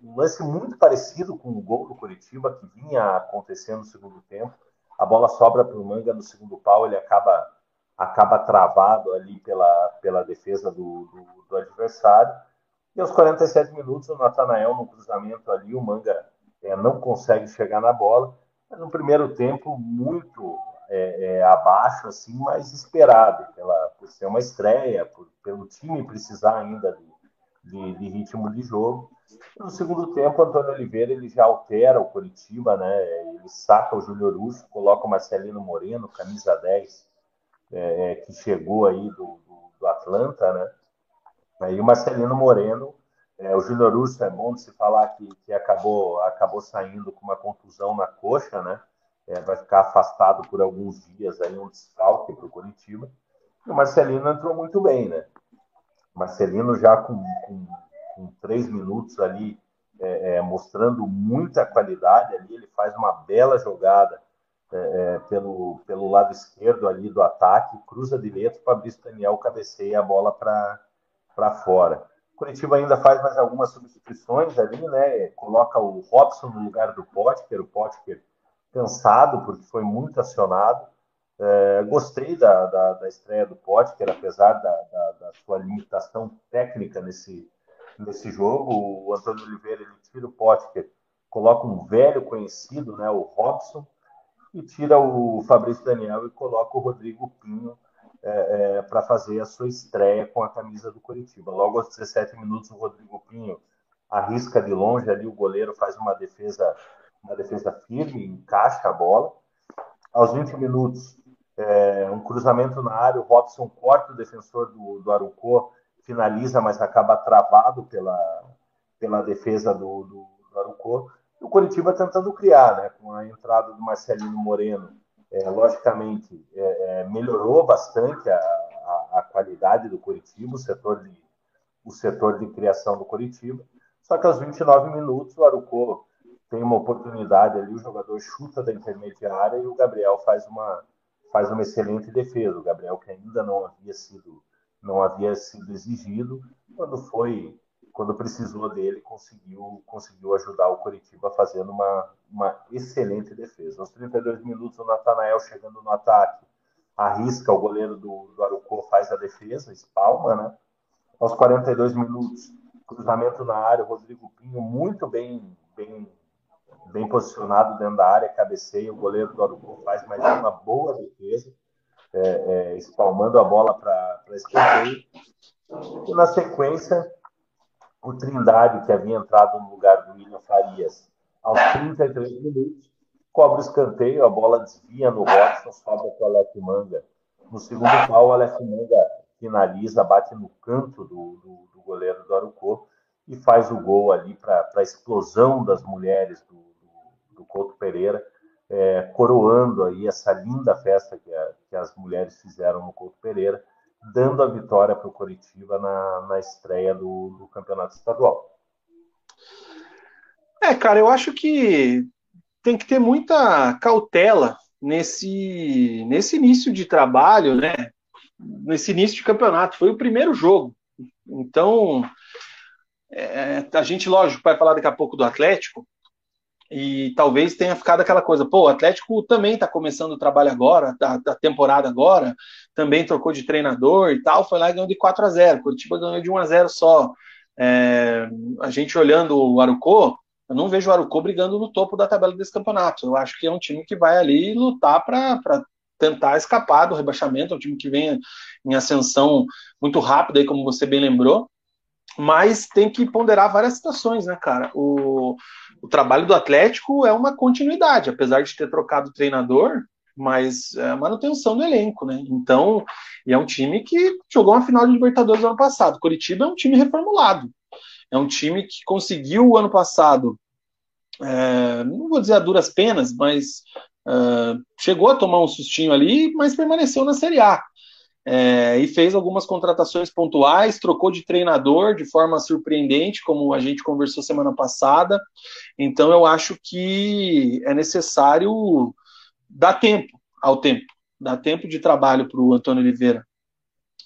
um lance muito parecido com o gol do Curitiba, que vinha acontecendo no segundo tempo. A bola sobra para o Manga no segundo pau, ele acaba, acaba travado ali pela, pela defesa do, do, do adversário. E aos 47 minutos, o Natanael, no cruzamento ali, o Manga é, não consegue chegar na bola. Mas no primeiro tempo, muito é, é, abaixo, assim, mas esperado, pela, por ser uma estreia, por, pelo time precisar ainda de, de, de ritmo de jogo. No segundo tempo, Antônio Oliveira ele já altera o Curitiba, né? Ele saca o Júlio Urso, coloca o Marcelino Moreno, camisa 10, é, é, que chegou aí do, do, do, Atlanta, né? Aí o Marcelino Moreno, é, o Júnior Urso é bom de se falar que, que acabou, acabou saindo com uma contusão na coxa, né? É, vai ficar afastado por alguns dias aí, um desfalque para o Curitiba. E o Marcelino entrou muito bem, né? Marcelino já com, com com três minutos ali, é, é, mostrando muita qualidade ali. Ele faz uma bela jogada é, é pelo, pelo lado esquerdo ali do ataque, cruza direito, Fabrício Daniel cabeceia a bola para fora. Curitiba ainda faz mais algumas substituições ali, né? Coloca o Robson no lugar do Potker, o Potker cansado, porque foi muito acionado. É, gostei da, da, da, estreia do Potker, apesar da, da, da, sua limitação técnica nesse, nesse jogo. O Antônio Oliveira ele tira o Potker, coloca um velho conhecido, né, o Robson, e tira o Fabrício Daniel e coloca o Rodrigo Pinho é, é, para fazer a sua estreia com a camisa do Curitiba. Logo aos 17 minutos, o Rodrigo Pinho arrisca de longe ali, o goleiro faz uma defesa, uma defesa firme, encaixa a bola. aos 20 minutos, é, um cruzamento na área, o Robson corta o defensor do, do Arucó, finaliza, mas acaba travado pela, pela defesa do, do, do Arucó. E o Curitiba tentando criar, né, com a entrada do Marcelino Moreno. É, logicamente, é, é melhorou bastante a, a, a, qualidade do Curitiba, o setor, de, o setor de criação do Curitiba. Só que aos 29 minutos, o Arucó tem uma oportunidade ali, o jogador chuta da intermediária e o Gabriel faz uma, faz uma excelente defesa. O Gabriel que ainda não havia sido não havia sido exigido, quando foi quando precisou dele, conseguiu conseguiu ajudar o Coritiba fazendo uma, uma excelente defesa. Aos 32 minutos, o Natanael chegando no ataque, arrisca o goleiro do, do Arucó, faz a defesa, espalma, né? Aos 42 minutos, cruzamento na área, o Rodrigo Pinho muito bem, bem bem posicionado dentro da área, cabeceia, o goleiro do Arucu faz mais uma boa defesa, é, é, espalmando a bola para escanteio. E na sequência, o Trindade, que havia entrado no lugar do William Farias, aos 33 minutos, cobra o escanteio, a bola desvia no Robson, sobra para o Aleph Manga. No segundo pau, o Aleph Manga finaliza, bate no canto do, do, do goleiro do Arucô e faz o gol ali para a explosão das mulheres do, do Couto Pereira, é, coroando aí essa linda festa que, a, que, as mulheres fizeram no Couto Pereira, dando a vitória para o Coritiba na, na estreia do, do campeonato estadual. É, cara, eu acho que tem que ter muita cautela nesse, nesse início de trabalho, né? Nesse início de campeonato. Foi o primeiro jogo. Então, é, a gente, lógico, vai falar daqui a pouco do Atlético, e talvez tenha ficado aquela coisa, pô, o Atlético também está começando o trabalho agora, da, da, temporada agora, também trocou de treinador e tal, foi lá e ganhou de 4 a 0 Curitiba ganhou de 1 a 0 só. É, a gente olhando o Arucô, eu não vejo o Arucô brigando no topo da tabela desse campeonato. Eu acho que é um time que vai ali lutar para tentar escapar do rebaixamento, é um time que vem em ascensão muito rápida, como você bem lembrou, mas tem que ponderar várias situações, né, cara? O, o trabalho do Atlético é uma continuidade, apesar de ter trocado o treinador, mas é a manutenção do elenco, né? Então, e é um time que jogou uma final de Libertadores no ano passado. Curitiba é um time reformulado. É um time que conseguiu o ano passado, é, não vou dizer a duras penas, mas é, chegou a tomar um sustinho ali, mas permaneceu na Série A é, e fez algumas contratações pontuais, trocou de treinador de forma surpreendente, como a gente conversou semana passada. Então eu acho que é necessário dar tempo ao tempo, dar tempo de trabalho para o Antônio Oliveira.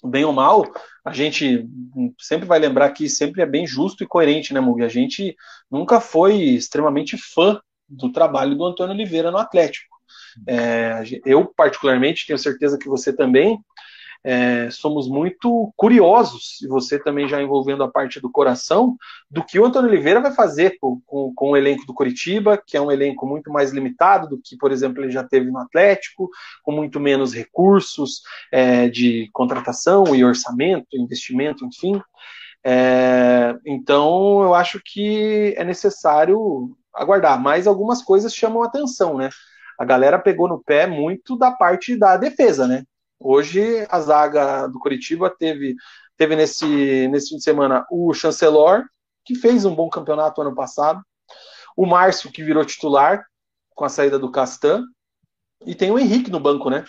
Bem ou mal, a gente sempre vai lembrar que sempre é bem justo e coerente, né, Mugi? A gente nunca foi extremamente fã do trabalho do Antônio Oliveira no Atlético. É, eu, particularmente, tenho certeza que você também, é, somos muito curiosos, e você também já envolvendo a parte do coração, do que o Antônio Oliveira vai fazer com, com, com, o elenco do Curitiba, que é um elenco muito mais limitado do que, por exemplo, ele já teve no Atlético, com muito menos recursos é, de contratação e orçamento, investimento, enfim. É, então, eu acho que é necessário aguardar, mas algumas coisas chamam atenção, né? A galera pegou no pé muito da parte da defesa, né? Hoje, a zaga do Curitiba teve, teve nesse, nesse fim de semana o Chancelor, que fez um bom campeonato ano passado, o Márcio, que virou titular com a saída do Castan, e tem o Henrique no banco, né?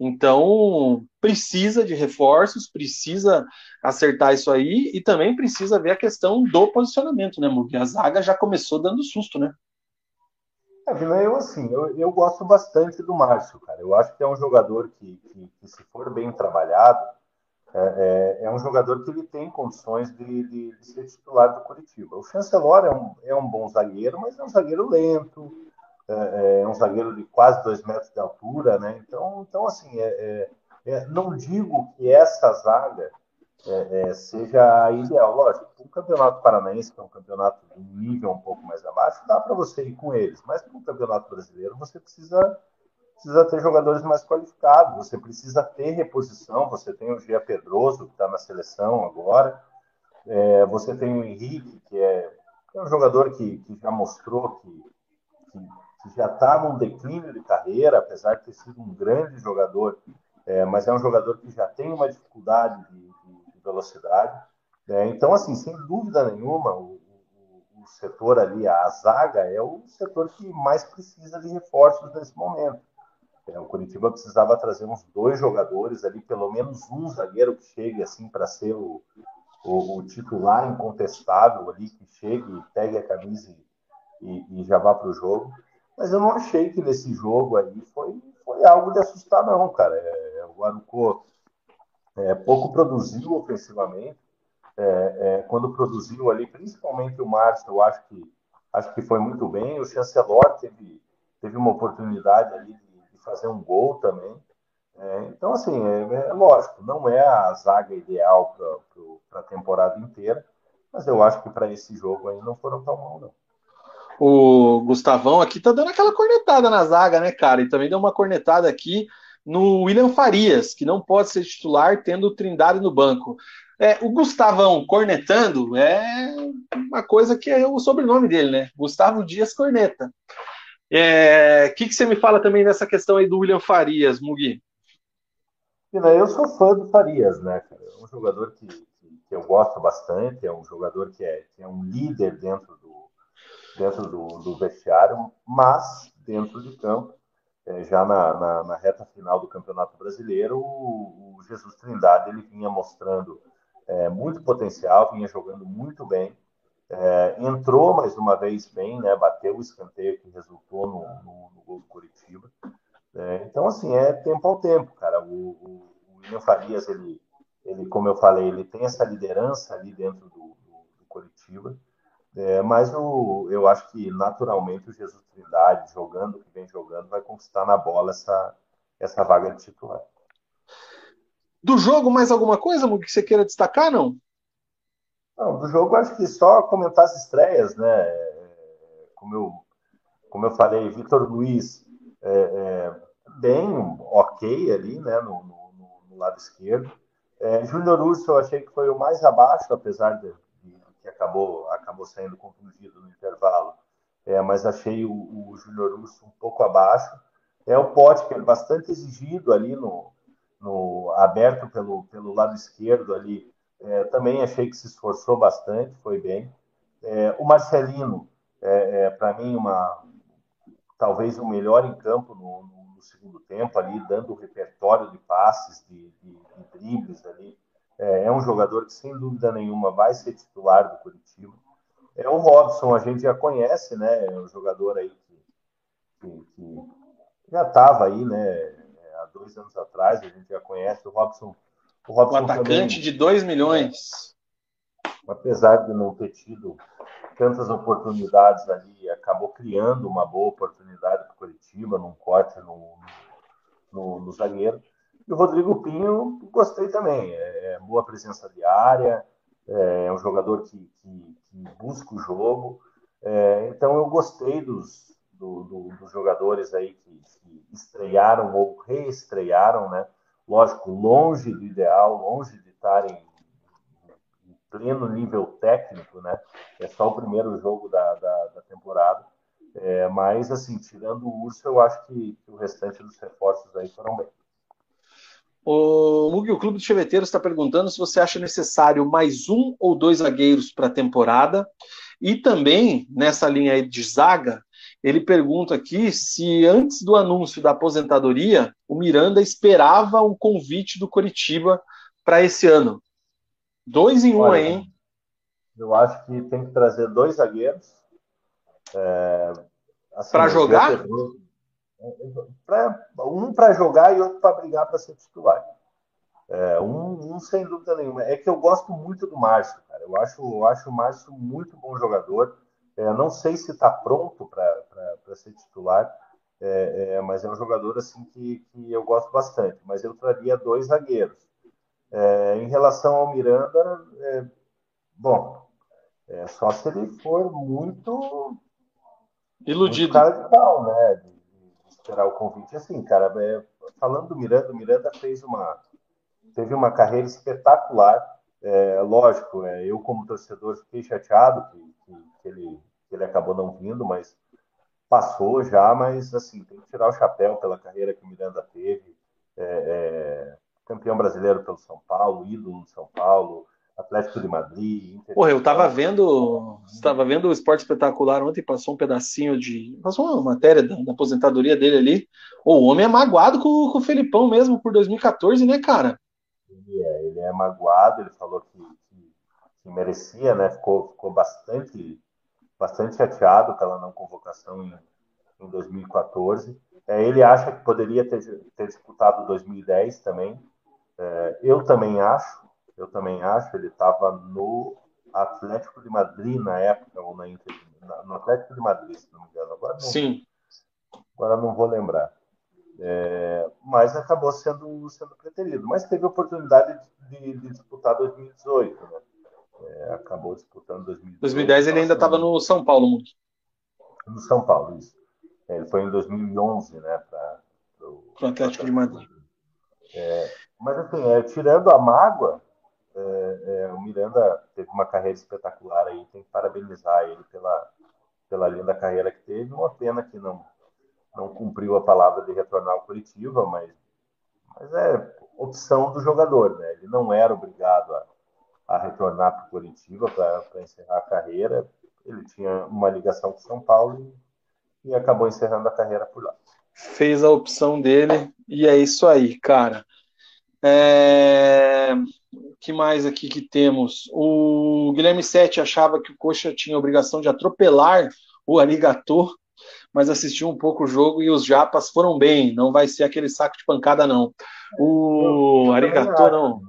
Então, precisa de reforços, precisa acertar isso aí e também precisa ver a questão do posicionamento, né, Mugi? A zaga já começou dando susto, né? É, Vina, eu assim, eu, eu gosto bastante do Márcio, cara. Eu acho que é um jogador que, que, que se for bem trabalhado, é, é, é, um jogador que ele tem condições de, de, de, ser titular do Curitiba. O Chancelor é um, é um bom zagueiro, mas é um zagueiro lento, é, é um zagueiro de quase dois metros de altura, né? Então, então assim, é, é, é não digo que essa zaga é, é, seja ideal. Lógico, um campeonato paranaense, que é um campeonato de um nível um pouco mais abaixo, dá para você ir com eles, mas para um campeonato brasileiro você precisa, precisa ter jogadores mais qualificados, você precisa ter reposição. Você tem o Gia Pedroso, que está na seleção agora, é, você tem o Henrique, que é, que é um jogador que, que já mostrou que, que, que já está num declínio de carreira, apesar de ter sido um grande jogador, é, mas é um jogador que já tem uma dificuldade de, de, de velocidade. É, então, assim, sem dúvida nenhuma, o, o, o, setor ali, a zaga, é o setor que mais precisa de reforços nesse momento. É, o Curitiba precisava trazer uns dois jogadores ali, pelo menos um zagueiro que chegue assim para ser o, o, titular incontestável ali, que chegue, pegue a camisa e, e já vá para o jogo. Mas eu não achei que nesse jogo aí foi, foi algo de assustar, não, cara. É, o Arucô é, pouco produziu ofensivamente. É, é, quando produziu ali, principalmente o Márcio, eu acho que, acho que foi muito bem. O Chancelor teve, teve uma oportunidade ali de, de fazer um gol também. É, então, assim, é, é, lógico, não é a zaga ideal para a temporada inteira, mas eu acho que para esse jogo aí não foram tão mal, não. O Gustavão aqui tá dando aquela cornetada na zaga, né, cara? E também deu uma cornetada aqui no William Farias, que não pode ser titular tendo o Trindade no banco. É, o Gustavão cornetando é uma coisa que é o sobrenome dele, né? Gustavo Dias Corneta. O é, que, que você me fala também dessa questão aí do William Farias, Mugi? Eu sou fã do Farias, né, cara? É um jogador que, que, eu gosto bastante, é um jogador que é, que é um líder dentro do, dentro do, do vestiário, mas dentro de campo, já na, na, na, reta final do Campeonato Brasileiro, o, o Jesus Trindade ele vinha mostrando é, muito potencial, vinha jogando muito bem, é, entrou mais uma vez bem, né, bateu o escanteio que resultou no, no, no gol do Curitiba. É, então, assim, é tempo ao tempo, cara. O, o, o William Farias, ele, ele, como eu falei, ele tem essa liderança ali dentro do, do, do Curitiba. É, mas o, eu acho que naturalmente o Jesus Trindade, jogando o que vem jogando, vai conquistar na bola essa, essa vaga de titular. Do jogo, mais alguma coisa, que você queira destacar, não? Não, do jogo acho que só comentar as estreias, né? Como eu, como eu falei, Vitor Luiz é, é, bem ok ali, né? No, no, no lado esquerdo. É, Júnior Urso eu achei que foi o mais abaixo, apesar de, que acabou, acabou saindo contundido no intervalo. É, mas achei o, o Júnior Urso um pouco abaixo. É o Potker bastante exigido ali no, no aberto pelo, pelo lado esquerdo ali. É, também achei que se esforçou bastante, foi bem. É, o Marcelino, é, é para mim, uma talvez o melhor em campo no, no, no, segundo tempo ali, dando o repertório de passes, de, de, de dribles ali. É, é, um jogador que, sem dúvida nenhuma, vai ser titular do Curitiba. É o Robson, a gente já conhece, né? É um jogador aí que, que, que já estava aí, né? Há dois anos atrás, a gente já conhece o Robson. O, Robson um atacante também, de 2 milhões. Apesar de não ter tido tantas oportunidades ali, acabou criando uma boa oportunidade para o Curitiba, num corte no, no, no zagueiro. E o Rodrigo Pinho, gostei também. É, é boa presença diária, é, é um jogador que, que, que, busca o jogo. É, então, eu gostei dos, do, do, dos jogadores aí que, que, estrearam ou reestrearam, né? Lógico, longe do ideal, longe de estarem em pleno nível técnico, né? É só o primeiro jogo da, da, da temporada. É, mas, assim, tirando o Urso, eu acho que, que o restante dos reforços aí foram bem. O Mugi, o Clube de Cheveteiros está perguntando se você acha necessário mais um ou dois zagueiros para a temporada. E também, nessa linha aí de zaga, ele pergunta aqui se antes do anúncio da aposentadoria, o Miranda esperava um convite do Coritiba para esse ano. Dois em um Olha, aí, hein? Eu acho que tem que trazer dois zagueiros. É, assim, para jogar? Pra, um para jogar e outro para brigar para ser titular. É, um, um, sem dúvida nenhuma. É que eu gosto muito do Márcio, cara. Eu acho, eu acho o Márcio muito bom jogador. É, não sei se está pronto para ser titular, é, é, mas é um jogador assim que, que eu gosto bastante. Mas eu traria dois zagueiros. É, em relação ao Miranda, é, bom, só se ele for muito iludido, muito cara de pau, né? Esperar o convite. Assim, cara, é, falando do Miranda, o Miranda fez uma teve uma carreira espetacular. É, lógico, é, eu como torcedor fiquei chateado que, que, que, ele, que ele acabou não vindo, mas passou já, mas assim, tem que tirar o chapéu pela carreira que o Miranda teve. É, é, campeão brasileiro pelo São Paulo, ídolo do São Paulo, Atlético de Madrid. Inter Porra, eu tava vendo, estava vendo o Esporte Espetacular ontem, passou um pedacinho de, passou uma matéria da, da aposentadoria dele ali. O homem é magoado com, com, o Felipão mesmo por 2014, né, cara? Ele é, ele é magoado, ele falou que, que, que merecia, né? Ficou, ficou bastante, bastante chateado pela não convocação em, em 2014. É, ele acha que poderia ter, ter disputado 2010 também. É, eu também acho, eu também acho, ele estava no Atlético de Madrid na época, ou na Inter, no Atlético de Madrid, se não me engano. Agora não, Sim. Agora não vou lembrar. É, mas acabou sendo, sendo preterido. Mas teve oportunidade de, de disputar 2018, né? É, acabou disputando 2018. 2010 ele ainda estava no São Paulo, muito. No São Paulo, isso. É, ele foi em 2011, né? Para o Atlético de Madrid. É, mas assim, é, tirando a mágoa, é, é, o Miranda teve uma carreira espetacular aí, tem que parabenizar ele pela, pela linda carreira que teve. Uma pena que não, não cumpriu a palavra de retornar ao Curitiba, mas, mas é opção do jogador, né? Ele não era obrigado a, a retornar para o Curitiba para encerrar a carreira. Ele tinha uma ligação com São Paulo e, e acabou encerrando a carreira por lá. Fez a opção dele e é isso aí, cara. É... que mais aqui que temos? O Guilherme Sete achava que o Coxa tinha a obrigação de atropelar o Arigator, mas assistiu um pouco o jogo e os japas foram bem. Não vai ser aquele saco de pancada, não. O Arigator, não.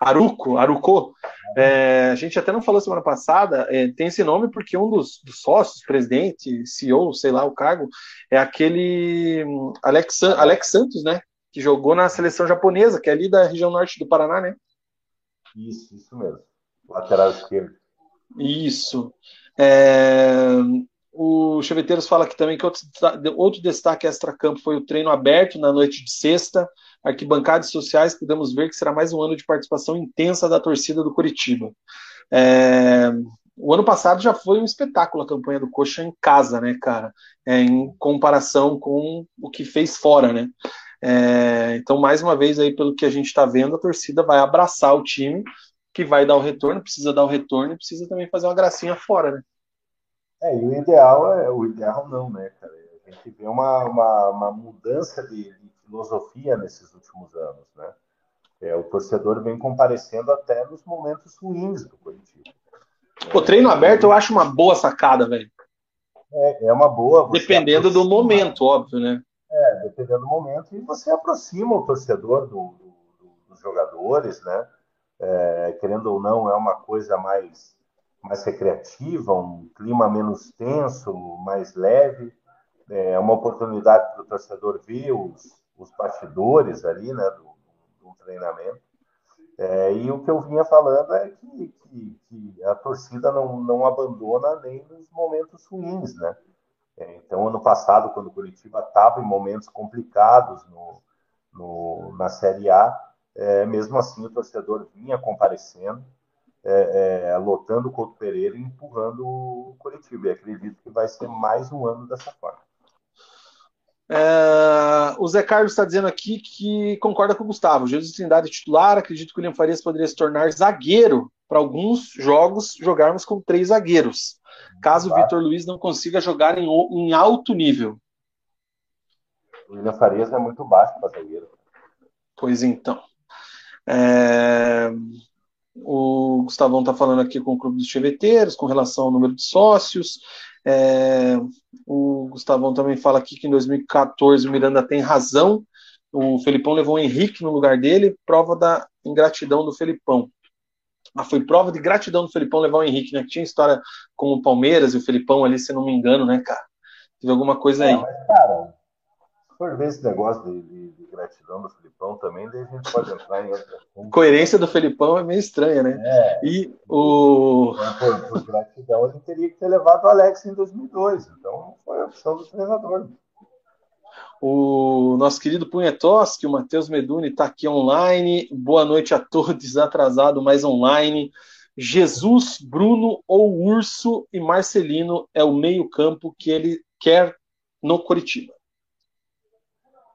Aruco, Aruco, é, a gente até não falou semana passada, é, tem esse nome porque um dos, dos, sócios, presidente, CEO, sei lá o cargo, é aquele hum, Alex, Alex Santos, né? Que jogou na seleção japonesa, que é ali da região norte do Paraná, né? Isso, isso mesmo. Lateral esquerdo. Isso. É... O Cheveteiros fala aqui também que outro, destaque extra-campo foi o treino aberto na noite de sexta. Arquibancadas sociais, podemos ver que será mais um ano de participação intensa da torcida do Curitiba. É... O ano passado já foi um espetáculo a campanha do Coxa em casa, né, cara? É, em comparação com o que fez fora, né? É, então, mais uma vez, aí, pelo que a gente está vendo, a torcida vai abraçar o time, que vai dar o retorno, precisa dar o retorno e precisa também fazer uma gracinha fora, né? É, e o ideal é o ideal não, né, cara? A gente vê uma, uma, uma mudança de, de, filosofia nesses últimos anos, né? É, o torcedor vem comparecendo até nos momentos ruins do Curitiba. O treino aberto eu acho uma boa sacada, velho. É, é uma boa. Dependendo do momento, óbvio, né? É, dependendo do momento, e você aproxima o torcedor do, do, dos jogadores, né? É, querendo ou não, é uma coisa mais, mais recreativa, um clima menos tenso, mais leve, é uma oportunidade para o torcedor ver os, os bastidores ali, né, do, do treinamento. É, e o que eu vinha falando é que, que, que, a torcida não, não abandona nem nos momentos ruins, né? É, então, ano passado, quando o Curitiba estava em momentos complicados no, no, na Série A, é, mesmo assim o torcedor vinha comparecendo, é, é, lotando o Couto Pereira e empurrando o Curitiba. E acredito que vai ser mais um ano dessa forma. É, o Zé Carlos está dizendo aqui que concorda com o Gustavo. Jesus Trindade titular, acredito que o William Farias poderia se tornar zagueiro para alguns jogos jogarmos com três zagueiros caso o Vitor Luiz não consiga jogar em, em alto nível. O William Farias é muito baixo para zagueiro. Pois então. É... O Gustavão está falando aqui com o Clube dos Cheveteiros, com relação ao número de sócios. É... O Gustavão também fala aqui que em 2014 o Miranda tem razão. O Felipão levou o Henrique no lugar dele, prova da ingratidão do Felipão. Ah, foi prova de gratidão do Felipão levar o Henrique, né? Que tinha história com o Palmeiras e o Felipão ali, se não me engano, né, cara? Teve alguma coisa aí. É, mas, cara, for ver esse negócio de, de, de, gratidão do Felipão também, daí a gente pode entrar em outra Coerência do Felipão é meio estranha, né? É, e o. Por, por, gratidão, ele teria que ter levado o Alex em 2002. Então, foi a opção do treinador. O nosso querido Punhetoski, o Matheus Meduni, está aqui online. Boa noite a todos, [laughs] atrasado, mais online. Jesus, Bruno ou Urso e Marcelino é o meio-campo que ele quer no Curitiba.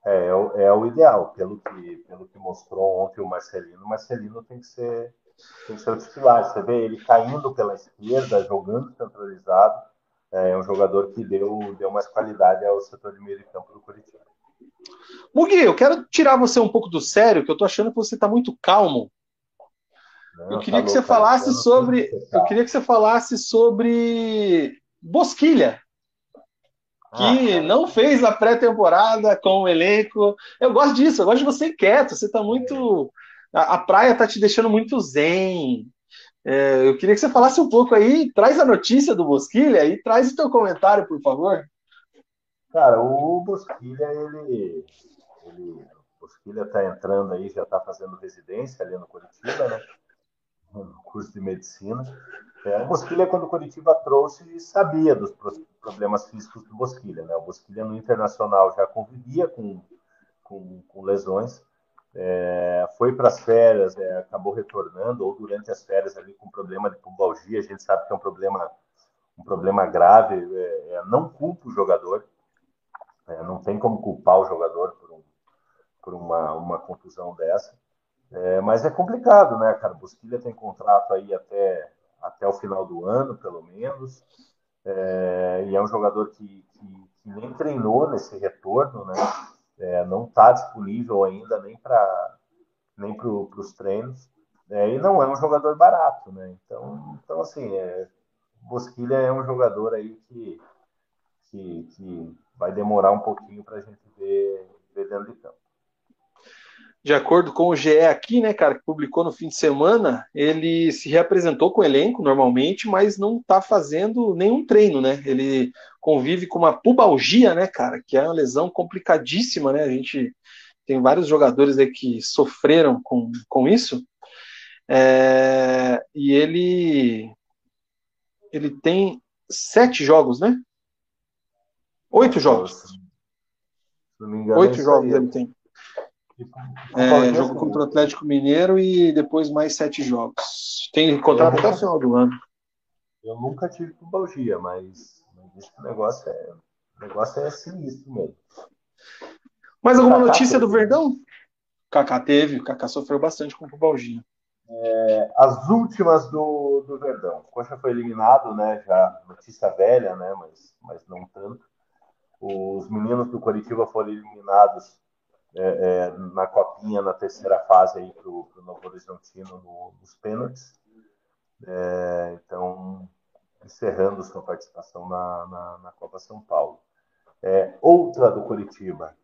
É, é, o, é o ideal, pelo que, pelo que mostrou ontem o Marcelino. O Marcelino tem que ser, tem que ser o titular. Você vê ele caindo pela esquerda, jogando centralizado. É um jogador que deu, deu mais qualidade ao setor de meio de campo do Curitiba. Mugi, eu quero tirar você um pouco do sério, que eu tô achando que você está muito calmo. Não, eu queria tá que você falasse sobre. Eu queria que você falasse sobre Bosquilha que ah, não fez a pré-temporada com o elenco. Eu gosto disso, eu gosto de você quieto. Você está muito. A, a, praia está te deixando muito zen. É, eu queria que você falasse um pouco aí, traz a notícia do Bosquilha e traz o teu comentário, por favor. Cara, o Bosquilha, ele. ele Bosquilha está entrando aí, já está fazendo residência ali no Curitiba, né? No curso de medicina. É, o Bosquilha, quando o Curitiba trouxe, sabia dos problemas físicos do Bosquilha. Né? O Bosquilha no Internacional já convivia com, com, com lesões, é, foi para as férias, é, acabou retornando, ou durante as férias ali com problema de pubalgia, a gente sabe que é um problema, um problema grave, é, é não culpa o jogador, é, não tem como culpar o jogador por, um, por uma, uma contusão dessa, mas é complicado, né, cara? Bosquilha tem contrato aí até até o final do ano, pelo menos. É, e é um jogador que, que, que, nem treinou nesse retorno, né? É, não está disponível ainda nem para nem para os treinos. É, e não é um jogador barato, né? Então, então assim, é, Bosquilha é um jogador aí que, que, que vai demorar um pouquinho para a gente ver, ver dentro de campo de acordo com o GE aqui, né, cara, que publicou no fim de semana, ele se reapresentou com o elenco normalmente, mas não está fazendo nenhum treino, né? Ele convive com uma pubalgia, né, cara, que é uma lesão complicadíssima, né? A gente tem vários jogadores aí que sofreram com, com isso. É, e ele ele tem sete jogos, né? Oito jogos. Oito jogos ele tem. É, jogou contra o Atlético Mineiro e depois mais sete jogos. Tem contrato até o final do ano. Eu nunca tive pubalgia, mas, mas esse negócio é, negócio é sinistro mesmo. Mais alguma Cacá notícia teve. do Verdão? Kaká teve, o Kaká sofreu bastante com pubalgia. É, as últimas do, do Verdão. O Coxa foi eliminado, né? Já notícia velha, né? Mas, mas não tanto. Os meninos do Curitiba foram eliminados é, é, na copinha na terceira fase aí para o Novo Horizontino no, nos pênaltis. É, então, encerrando sua participação na, na, na Copa São Paulo. É, outra do Curitiba.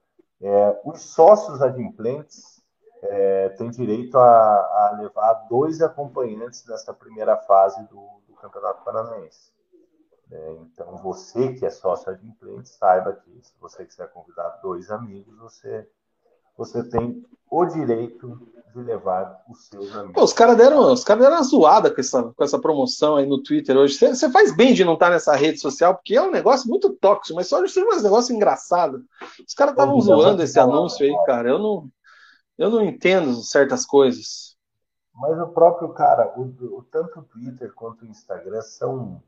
É, os sócios adimplentes é, têm direito a, a, levar dois acompanhantes nessa primeira fase do, do Campeonato Paranaense. É, então, você que é sócio adimplente, saiba que se você quiser convidar dois amigos, você você tem o direito de levar os seus amigos. Pô, os caras deram, os cara deram uma zoada com essa, com essa promoção aí no Twitter hoje. Você faz bem de não estar nessa rede social, porque é um negócio muito tóxico, mas só de ser um negócio engraçado. Os caras estavam zoando esse anúncio aí, cara. Eu não, eu não entendo certas coisas. Mas o próprio cara, o, o tanto o Twitter quanto o Instagram são,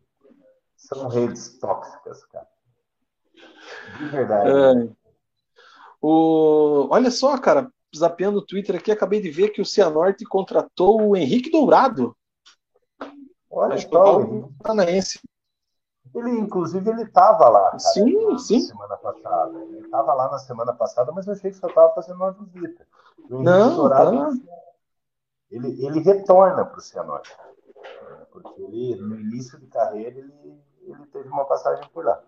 são redes tóxicas, cara. De verdade. É. O... Olha só, cara, zapeando o Twitter aqui, acabei de ver que o Cianorte contratou o Henrique Dourado. Olha só, o Paranaense. Ele, inclusive, ele estava lá. Cara, sim, sim. Semana passada. Ele estava lá na semana passada, mas eu achei que só estava fazendo uma visita. Não, Dourado, tá. ele, ele retorna para o Cianorte. Porque ele, no início de carreira, ele, ele teve uma passagem por lá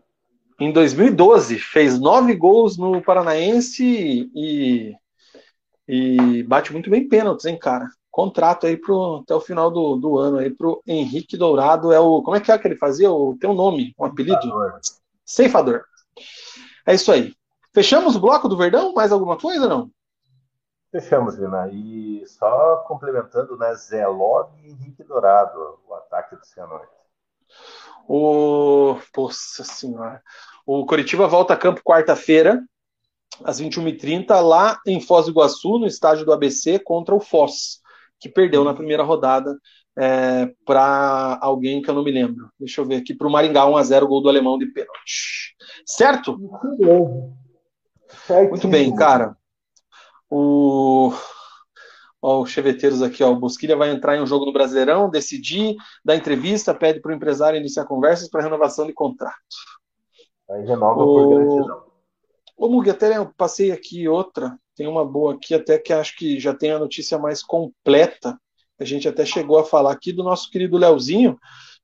em 2012, fez nove gols no Paranaense e, e bate muito bem pênaltis, hein, cara? Contrato aí pro, até o final do, do ano aí pro Henrique Dourado. É o. Como é que é que ele fazia? O, tem um nome, um apelido? Ceifador. Ceifador. É isso aí. Fechamos o bloco do Verdão? Mais alguma coisa não? Fechamos, Vina. E só complementando, né? Zé Log e Henrique Dourado, o ataque do Cianorte. O. Poxa senhora. O Coritiba volta a campo quarta-feira, às 21h30, lá em Foz do Iguaçu, no estádio do ABC, contra o Foz, que perdeu na primeira rodada é, para alguém que eu não me lembro. Deixa eu ver aqui, para o Maringá, 1x0, gol do alemão de pênalti. Certo? Muito bem, cara. O Ó, os cheveteiros aqui, ó, o Bosquilha vai entrar em um jogo no Brasileirão, decidir, dar entrevista, pede para o empresário iniciar conversas para renovação de contrato. Aí renova o... por gratidão. Ô, Mugi, até eu passei aqui outra, tem uma boa aqui, até que acho que já tem a notícia mais completa. A gente até chegou a falar aqui do nosso querido Leozinho,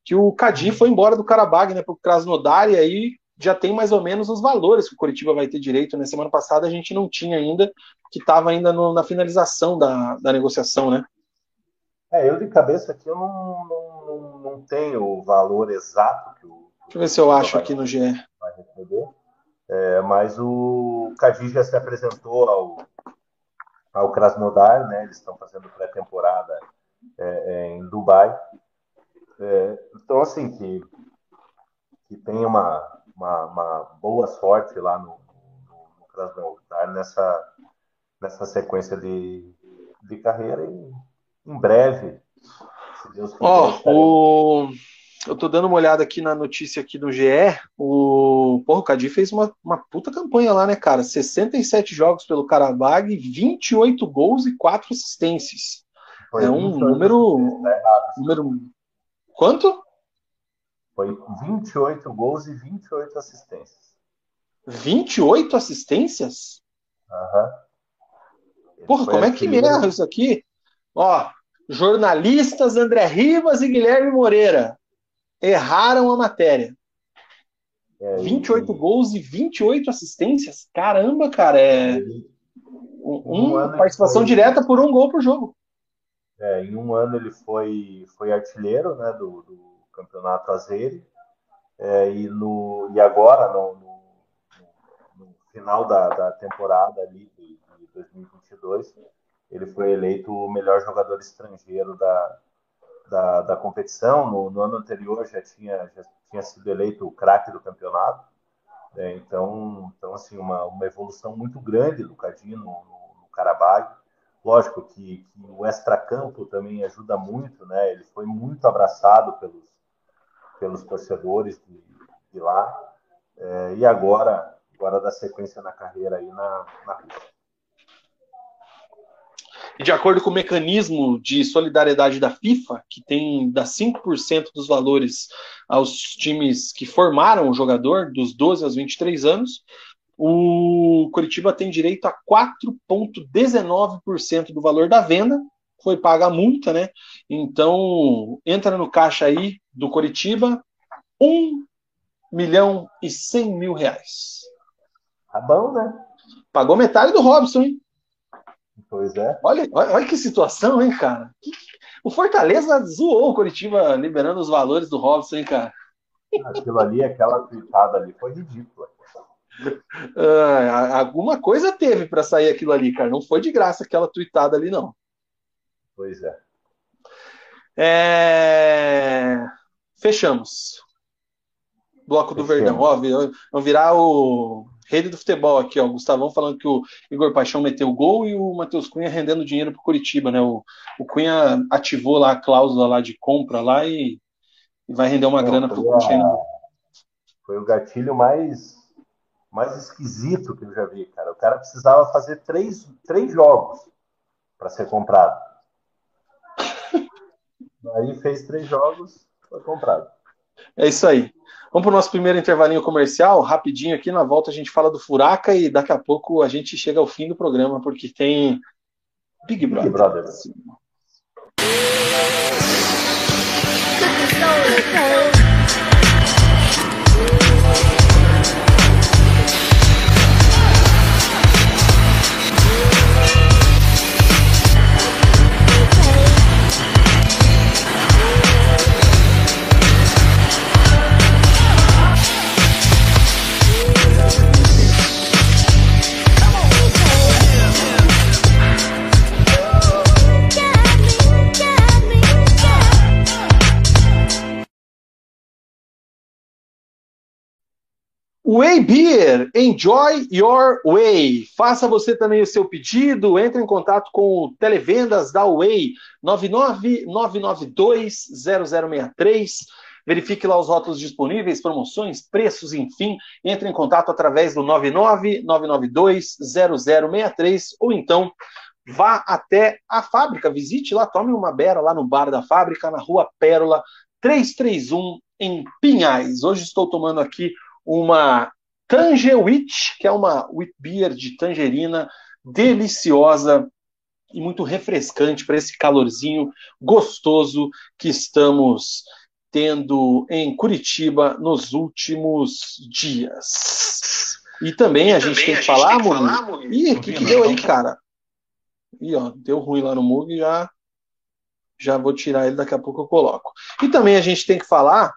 que o Cadim foi embora do Karabag, né, para o Krasnodar, e aí já tem mais ou menos os valores que o Curitiba vai ter direito. Na né? semana passada a gente não tinha ainda, que estava ainda no, na finalização da, da negociação, né? É, eu de cabeça aqui eu não, não, não tenho o valor exato que o. Deixa eu ver se eu acho aqui no GE. Vai. É, mas o Cadi já se apresentou ao, ao Krasnodar, né? Eles estão fazendo pré-temporada é, é, em Dubai. É, então, assim, que, que tem uma, uma, uma boa sorte lá no, no, no Krasnodar nessa, nessa sequência de, de carreira e em breve, se Deus quiser. Oh, o... eu tô dando uma olhada aqui na notícia aqui do GE. O, Porra, o Cadi fez uma, uma puta campanha lá, né, cara? 67 jogos pelo Karabag, 28 gols e 4 assistências. Foi é um número. Tá número. Quanto? Foi 28 gols e 28 assistências. 28 assistências? Aham. Uhum. Porra, como é que me erra isso aqui? Ó, jornalistas André Rivas e Guilherme Moreira erraram a matéria. É, 28 e... gols e 28 assistências? Caramba, cara, é. Um, um participação foi... direta por um gol por jogo. É, em um ano ele foi, foi artilheiro né, do, do campeonato Azeri. É, e, no, e agora, no, no, no final da, da, temporada ali de, de, 2022, ele foi eleito o melhor jogador estrangeiro da, da, da competição. No, no, ano anterior já tinha, já tinha sido eleito o craque do campeonato. É, então, então, assim, uma, uma evolução muito grande do Cadinho no, no, no. Lógico que, que o extracampo também ajuda muito, né? Ele foi muito abraçado pelos, pelos torcedores de, de lá. É, e agora, agora da sequência na carreira aí na, na Rússia. De acordo com o mecanismo de solidariedade da FIFA, que tem dá 5% dos valores aos times que formaram o jogador, dos 12 aos 23 anos, o Curitiba tem direito a 4,19% do valor da venda, foi paga a multa, né? Então, entra no caixa aí do Coritiba, 1 milhão e 100 mil reais. Tá bom, né? Pagou metade do Robson, hein? Pois é. Olha, olha, olha que situação, hein, cara? O Fortaleza zoou o Coritiba liberando os valores do Robson, hein, cara? Aquilo ali, aquela tweetada ali foi ridícula. Uh, alguma coisa teve para sair aquilo ali, cara. Não foi de graça aquela tweetada ali, não. Pois é. é... Fechamos. Bloco do Fechamos. Verdão. Ó, vamos virar o rede do futebol aqui, ó. O Gustavão falando que o Igor Paixão meteu o gol e o Matheus Cunha rendendo dinheiro para Curitiba, né? O, o Cunha ativou lá a cláusula lá de compra lá e, e vai render uma Não, grana para o Curitiba. Foi o gatilho mais mais esquisito que eu já vi, cara. O cara precisava fazer três, três jogos para ser comprado. [laughs] Aí fez três jogos, foi comprado. É isso aí. Vamos para o nosso primeiro intervalinho comercial, rapidinho aqui. Na volta a gente fala do Furaca e daqui a pouco a gente chega ao fim do programa, porque tem Big Brother. Big Brother. Way Beer, enjoy your way. Faça você também o seu pedido, entre em contato com o Televendas da Way, 999920063. verifique lá os rótulos disponíveis, promoções, preços, enfim. Entre em contato através do 99-992-0063 ou então vá até a fábrica, visite lá, tome uma bera lá no bar da fábrica, na rua Pérola 331, em Pinhais. Hoje estou tomando aqui uma Tangerwitch, que é uma wheat beer de tangerina deliciosa e muito refrescante para esse calorzinho gostoso que estamos tendo em Curitiba nos últimos dias. E também a gente tem que falar, Mug. Ih, o que, que deu aí, cara? Ih, ó, deu ruim lá no Mug, já já vou tirar ele, daqui a pouco eu coloco. E também a gente tem que falar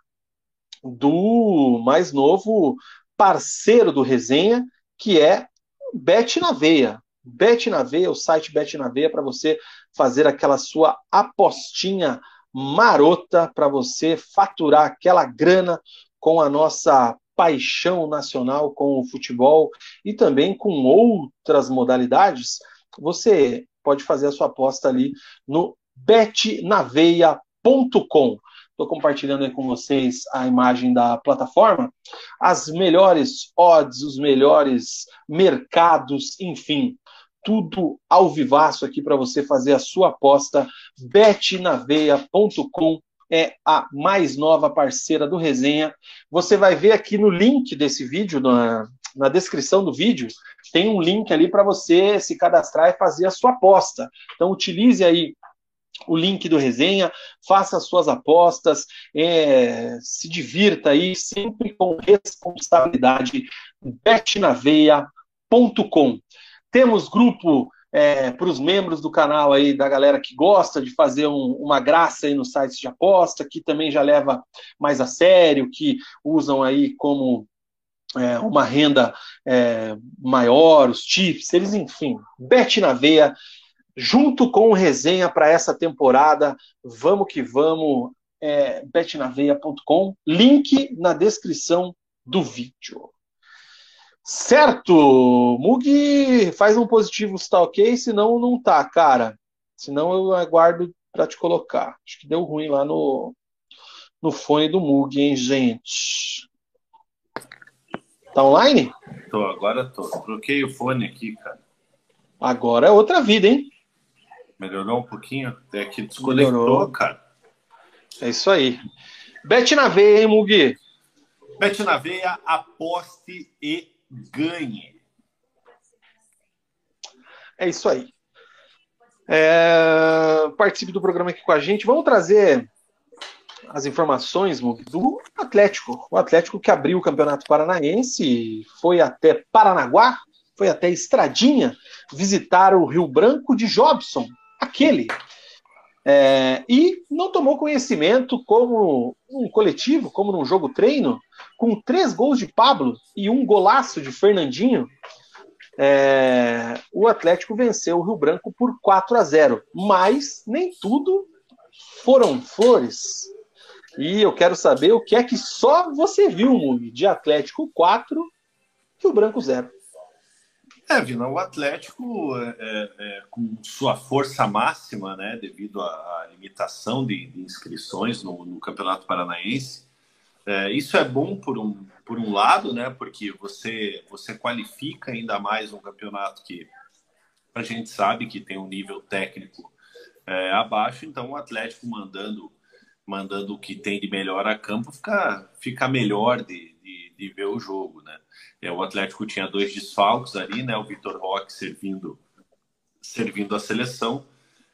do mais novo parceiro do Resenha, que é Bet na Veia. Bet na Veia, o site Bet na Veia, para você fazer aquela sua apostinha marota, para você faturar aquela grana com a nossa paixão nacional com o futebol e também com outras modalidades. Você pode fazer a sua aposta ali no betnaveia.com. Estou compartilhando aí com vocês a imagem da plataforma. As melhores odds, os melhores mercados, enfim, tudo ao vivaço aqui para você fazer a sua aposta. betnaveia.com é a mais nova parceira do Resenha. Você vai ver aqui no link desse vídeo, na, na descrição do vídeo, tem um link ali para você se cadastrar e fazer a sua aposta. Então utilize aí o link do resenha, faça as suas apostas, é, se divirta aí, sempre com responsabilidade. betnaveia.com. Temos grupo é, para os membros do canal aí, da galera que gosta de fazer um, uma graça aí no sites de aposta, que também já leva mais a sério, que usam aí como é, uma renda é, maior, os tips, eles, enfim, bet na veia, junto com o resenha para essa temporada. Vamos que vamos, é, betnaveia.com, link na descrição do vídeo. Certo, Mug, faz um positivo se tá ok, senão não tá, cara. Senão eu aguardo para te colocar. Acho que deu ruim lá no, no fone do Mug, hein, gente? Tá online? Tô, agora tô. Troquei o fone aqui, cara. Agora é outra vida, hein? Melhorou um pouquinho? Até que desconectou, Melhorou. cara. É isso aí. Bet na veia, hein, Mugi? Bet na veia, aposte e ganhe. É isso aí. É... Participe do programa aqui com a gente. Vamos trazer as informações do Atlético. O Atlético que abriu o Campeonato Paranaense, foi até Paranaguá, foi até Estradinha visitar o Rio Branco de Jobson, aquele. É, e não tomou conhecimento como um coletivo, como num jogo treino, com três gols de Pablo e um golaço de Fernandinho, é, o Atlético venceu o Rio Branco por 4 a 0. Mas nem tudo foram flores. E eu quero saber o que é que só você viu, Mug, de Atlético 4 e o Branco 0. É, Vina, o Atlético, é, é, é, com sua força máxima, né, devido à, limitação de, de inscrições no, no, Campeonato Paranaense, é, isso é bom por um, por um lado, né, porque você, você qualifica ainda mais um campeonato que a gente sabe que tem um nível técnico é, abaixo, então o Atlético mandando mandando o que tem de melhor a campo, fica, fica melhor de, de ver o jogo, né? É, o Atlético tinha dois desfalques ali, né? O Vitor Roque servindo, servindo a seleção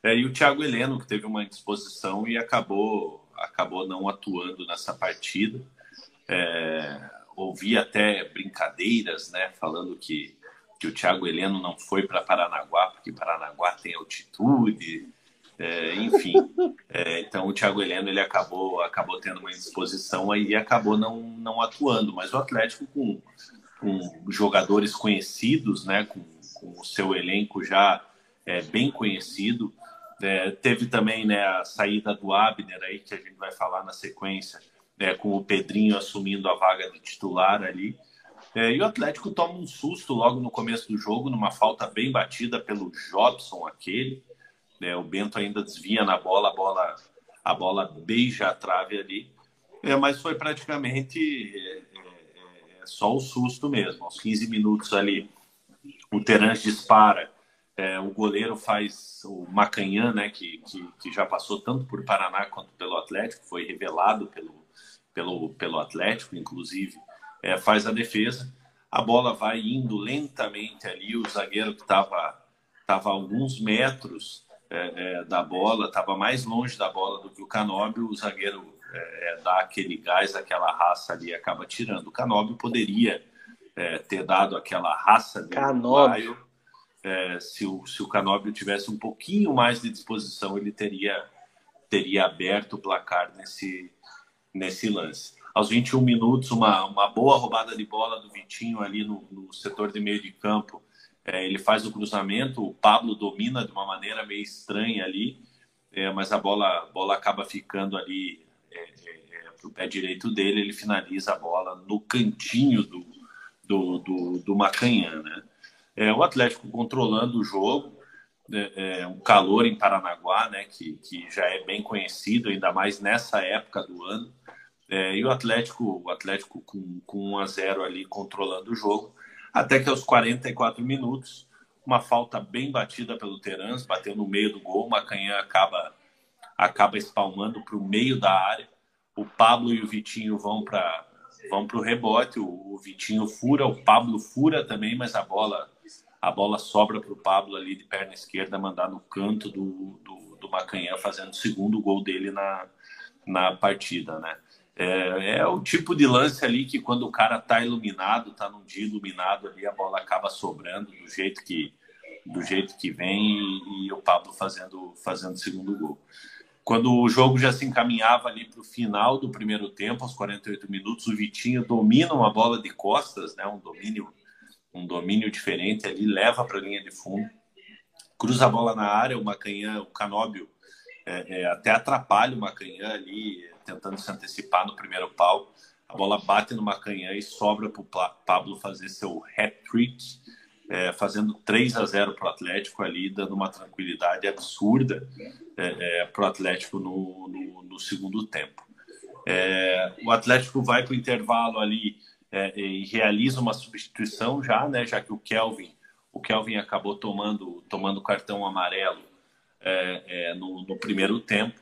é, e o Thiago Heleno, que teve uma indisposição e acabou, acabou não atuando nessa partida. É, ouvi até brincadeiras, né? Falando que, que o Thiago Heleno não foi para Paranaguá, porque Paranaguá tem altitude, é, enfim, é, então o Thiago Heleno ele acabou, acabou tendo uma indisposição aí e acabou não, não atuando. Mas o Atlético com, com jogadores conhecidos, né, com, com o seu elenco já é, bem conhecido, é, teve também né, a saída do Abner aí que a gente vai falar na sequência, né, com o Pedrinho assumindo a vaga de titular ali. É, e o Atlético toma um susto logo no começo do jogo, numa falta bem batida pelo Jobson aquele. Né? O Bento ainda desvia na bola, a bola, a bola beija a trave ali. É, mas foi praticamente é, é, é só o susto mesmo. Aos 15 minutos ali, o Terence dispara, é, o goleiro faz o Macanhã, né, que, que, que, já passou tanto por Paraná quanto pelo Atlético, foi revelado pelo, pelo, pelo Atlético, inclusive, é, faz a defesa. A bola vai indo lentamente ali, o zagueiro que estava tava alguns metros é, é, da bola, estava mais longe da bola do que o Canóbio, o zagueiro é, é, dá aquele gás, aquela raça ali acaba tirando. O Canóbio poderia é, ter dado aquela raça do Canóbio. É, se, o, se o Canóbio tivesse um pouquinho mais de disposição, ele teria, teria aberto o placar nesse, nesse lance. Aos 21 minutos, uma, uma boa roubada de bola do Vitinho ali no, no setor de meio de campo. É, ele faz o cruzamento, o Pablo domina de uma maneira meio estranha ali, é, mas a bola, bola acaba ficando ali é, é, é para o pé direito dele, ele finaliza a bola no cantinho do, do, do, do Macanhã. Né? É, o Atlético controlando o jogo, é, é, um calor em Paranaguá, né, que, que já é bem conhecido, ainda mais nessa época do ano. É, e o Atlético, o Atlético com, com 1 a 0 ali controlando o jogo, até que aos 44 minutos, uma falta bem batida pelo Terans, bateu no meio do gol, Macanhã acaba acaba espalmando para o meio da área. O Pablo e o Vitinho vão para vão o rebote. O, o, Vitinho fura, o Pablo fura também, mas a bola a bola sobra para o Pablo ali de perna esquerda mandar no canto do, do, do Macanhã, fazendo o segundo gol dele na, na partida, né? É, é, o tipo de lance ali que quando o cara tá iluminado, tá num dia iluminado ali, a bola acaba sobrando do jeito que do jeito que vem e, e o Pablo fazendo fazendo o segundo gol. Quando o jogo já se encaminhava ali para o final do primeiro tempo, aos 48 minutos, o Vitinho domina uma bola de costas, né, um domínio um domínio diferente ali, leva para a linha de fundo, cruza a bola na área, o Macanhã, o Canóbio é, é, até atrapalha o Macanhã ali, tentando se antecipar no primeiro pau. A bola bate no Macanhã e sobra para o Pablo fazer seu hat-trick é, fazendo 3 a 0 para o Atlético ali, dando uma tranquilidade absurda é, é, para o Atlético no, no, no, segundo tempo. É, o Atlético vai para o intervalo ali é, e realiza uma substituição já, né, já que o Kelvin, o Kelvin acabou tomando tomando cartão amarelo é, no, no, primeiro tempo.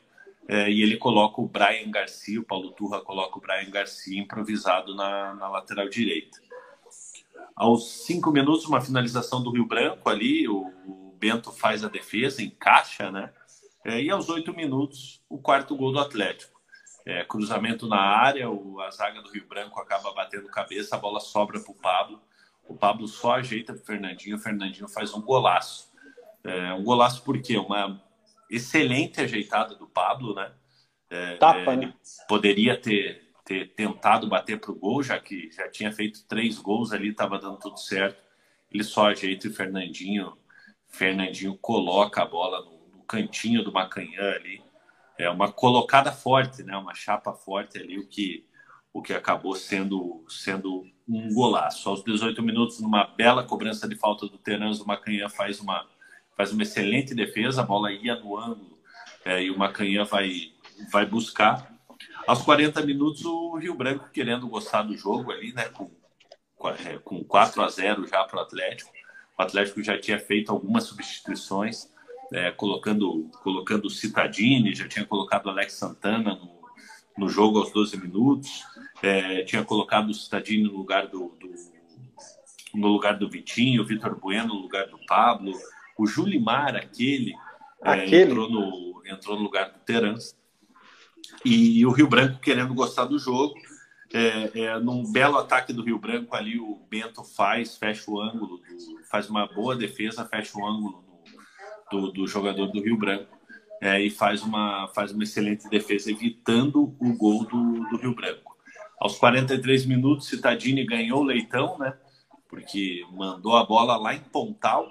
E ele coloca o Brian Garcia, o Paulo Turra coloca o Brian Garcia improvisado na, na lateral direita. Aos cinco minutos, uma finalização do Rio Branco ali, o, Bento faz a defesa, encaixa, né? É, e aos oito minutos, o quarto gol do Atlético. É, cruzamento na área, o, a zaga do Rio Branco acaba batendo cabeça, a bola sobra para o Pablo. O Pablo só ajeita para o Fernandinho, o Fernandinho faz um golaço. É, um golaço por quê? Uma excelente ajeitada do Pablo, né? É, Tapa, é, né? Poderia ter ter tentado bater para o gol, já que já tinha feito três gols ali, estava dando tudo certo. Ele só ajeita e o Fernandinho, Fernandinho coloca a bola no, no, cantinho do Macanhã ali. É uma colocada forte, né? Uma chapa forte ali, o que o que acabou sendo sendo um golaço. Aos 18 minutos, numa bela cobrança de falta do Terãs, o Macanhã faz uma faz uma excelente defesa, a bola ia no ângulo é, e o Macanhã vai vai buscar aos 40 minutos, o Rio Branco querendo gostar do jogo ali, né? Com, com 4 a 0 já para o Atlético. O Atlético já tinha feito algumas substituições, é, colocando, colocando o Citadini, já tinha colocado o Alex Santana no, no jogo aos 12 minutos, é, tinha colocado o Citadini no lugar do, do, no lugar do Vitinho, o Vitor Bueno no lugar do Pablo, o Julimar, aquele, é, aquele. É, entrou, no, entrou no lugar do Terence. E o Rio Branco querendo gostar do jogo. É, é, num belo ataque do Rio Branco ali, o Bento faz, fecha o ângulo, do, faz uma boa defesa, fecha o ângulo no, do, do, jogador do Rio Branco é, e faz uma, faz uma excelente defesa, evitando o gol do, do Rio Branco. Aos 43 minutos, Citadini ganhou o leitão, né? Porque mandou a bola lá em Pontal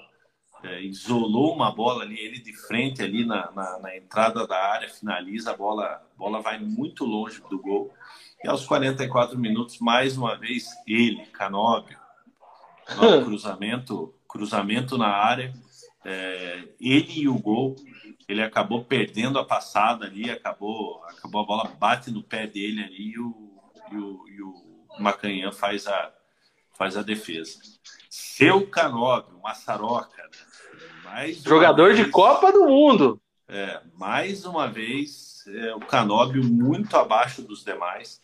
é, isolou uma bola ali, ele de frente ali na, na, na, entrada da área, finaliza, a bola, a bola vai muito longe do gol. E aos 44 minutos, mais uma vez, ele, Canóbio, [laughs] cruzamento, cruzamento na área, É, ele e o gol, ele acabou perdendo a passada ali, acabou, acabou a bola bate no pé dele ali e o, e o, e o Macanhã faz a, faz a defesa. Seu Canóbio, Massaroca, né? Jogador vez, de Copa do Mundo. É, mais uma vez, é, o Canóbio muito abaixo dos demais.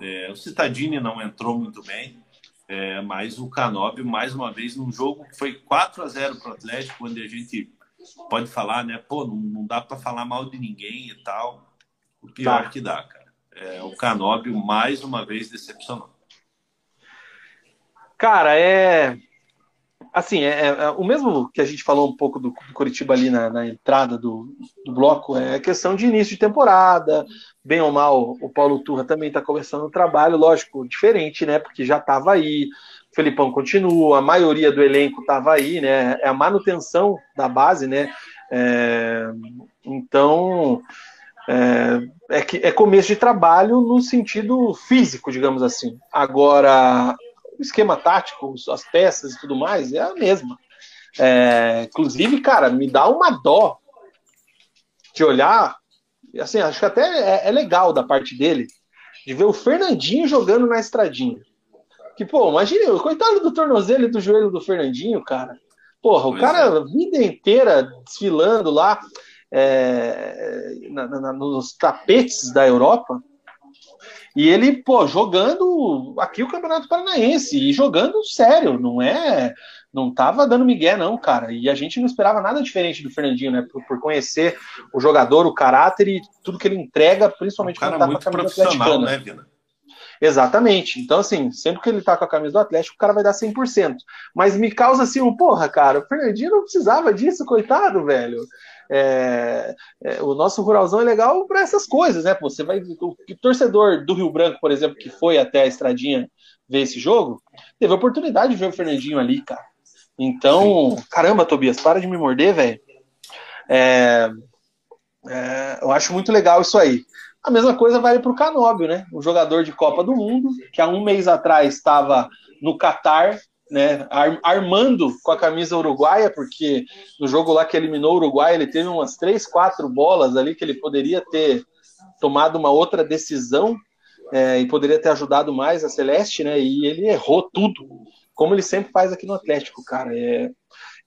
É, o Citadini não entrou muito bem, é, mas o Canóbio, mais uma vez, num jogo que foi 4 a 0 para o Atlético, onde a gente pode falar, né? Pô, não, não dá para falar mal de ninguém e tal. O pior tá. que dá, cara. É, o Canóbio, mais uma vez, decepcionou. Cara, é. Assim, é, é, o mesmo que a gente falou um pouco do, do Curitiba ali na, na entrada do, do, bloco, é questão de início de temporada, bem ou mal, o Paulo Turra também está começando o trabalho, lógico, diferente, né? Porque já estava aí, o Felipão continua, a maioria do elenco estava aí, né? É a manutenção da base, né? É, então, é, é, que, é começo de trabalho no sentido físico, digamos assim. Agora, o esquema tático, as peças e tudo mais, é a mesma. É, inclusive, cara, me dá uma dó de olhar. Assim, acho que até é, é, legal da parte dele de ver o Fernandinho jogando na estradinha. Que, pô, imagine, coitado do tornozelo e do joelho do Fernandinho, cara. Porra, o cara é. a vida inteira desfilando lá é, na, na, nos tapetes da Europa. E ele, pô, jogando aqui o Campeonato Paranaense e jogando sério, não é. Não tava dando migué, não, cara. E a gente não esperava nada diferente do Fernandinho, né? Por, por conhecer o jogador, o caráter e tudo que ele entrega, principalmente quando tá com a camisa atleticana. Né, Vina? Exatamente. Então, assim, sempre que ele tá com a camisa do Atlético, o cara vai dar 100%. Mas me causa assim um, porra, cara, o Fernandinho não precisava disso, coitado, velho. É, é, o nosso ruralzão é legal para essas coisas, né? Você vai. O, o torcedor do Rio Branco, por exemplo, que foi até a estradinha ver esse jogo, teve a oportunidade de ver o Fernandinho ali, cara. Então, caramba, Tobias, para de me morder, velho. É, é, eu acho muito legal isso aí. A mesma coisa vale para o Canóbio, né? O jogador de Copa do Mundo, que há um mês atrás estava no Catar né, armando com a camisa uruguaia, porque no jogo lá que eliminou o Uruguai, ele teve umas três, quatro bolas ali que ele poderia ter tomado uma outra decisão é, e poderia ter ajudado mais a Celeste, né? E ele errou tudo, como ele sempre faz aqui no Atlético, cara. É,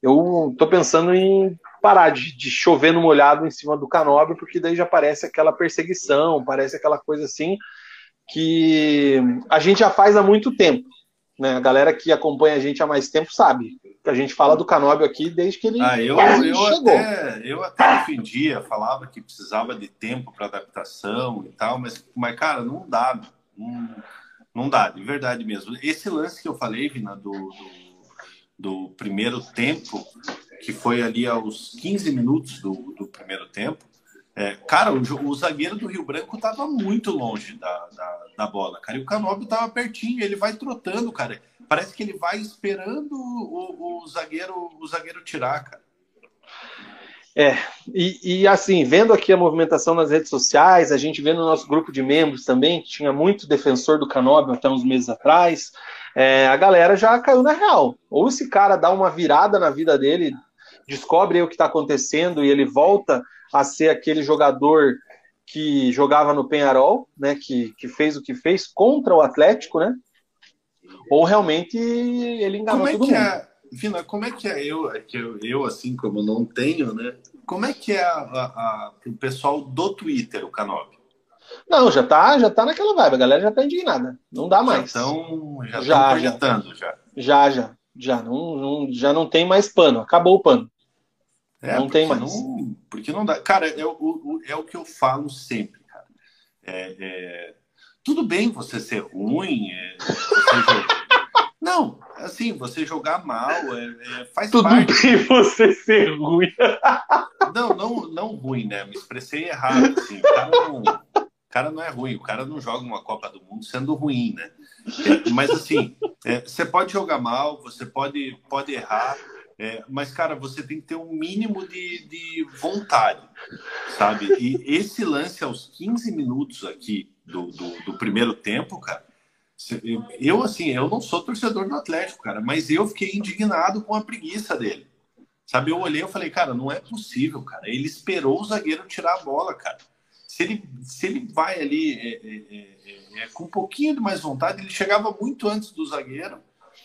eu tô pensando em parar de, de chover no molhado em cima do Canóbio, porque daí já parece aquela perseguição, parece aquela coisa assim que a gente já faz há muito tempo. Né? A galera que acompanha a gente há mais tempo sabe que a gente fala do Canóbio aqui desde que ele ah, eu, eu chegou. Até, eu até defendia, falava que precisava de tempo para adaptação e tal, mas, mas cara, não dá. Não, não dá, de verdade mesmo. Esse lance que eu falei, Vina, do, do, do primeiro tempo, que foi ali aos 15 minutos do, do primeiro tempo, é, cara, o, o, zagueiro do Rio Branco estava muito longe da, da, da, bola, cara. E o Canóbio estava pertinho, ele vai trotando, cara. Parece que ele vai esperando o, o zagueiro o zagueiro tirar, cara. É, e, e, assim, vendo aqui a movimentação nas redes sociais, a gente vê no nosso grupo de membros também, que tinha muito defensor do Canóbio até uns meses atrás, é, a galera já caiu na real. Ou esse cara dá uma virada na vida dele, descobre o que está acontecendo e ele volta a ser aquele jogador que jogava no Penharol, né, que, que fez o que fez contra o Atlético, né? Ou realmente ele enganou como é todo que mundo. É, Vina, como é que é eu, é que eu, eu, assim como não tenho, né? Como é que é a, a, a, o pessoal do Twitter, o Canove? Não, já tá, já tá naquela vibe, a galera já tá indignada. Não dá mais. Então, já já projetando já. Já, já. Já não, não, já não tem mais pano, acabou o pano. É, não tem mais. Não, porque não dá. Cara, é o, é o que eu falo sempre, cara. É, é... Tudo bem você ser ruim, é, você [laughs] não, assim, você jogar mal, é, é faz Tudo parte. Tudo bem você ser ruim. não, não, não ruim, né? Me expressei errado. Assim. O, cara não, o cara não é ruim, o cara não joga uma Copa do Mundo sendo ruim, né? Mas assim, você pode jogar mal, você pode, pode errar, é, mas, cara, você tem que ter um mínimo de, de vontade, sabe? E esse lance aos 15 minutos aqui do, do, do primeiro tempo, cara, eu, assim, eu não sou torcedor do Atlético, cara, mas eu fiquei indignado com a preguiça dele, Sabe, eu olhei e falei, cara, não é possível, cara. Ele esperou o zagueiro tirar a bola, cara. Se ele, se ele vai ali é, é, é, é com um pouquinho de mais vontade, ele chegava muito antes do zagueiro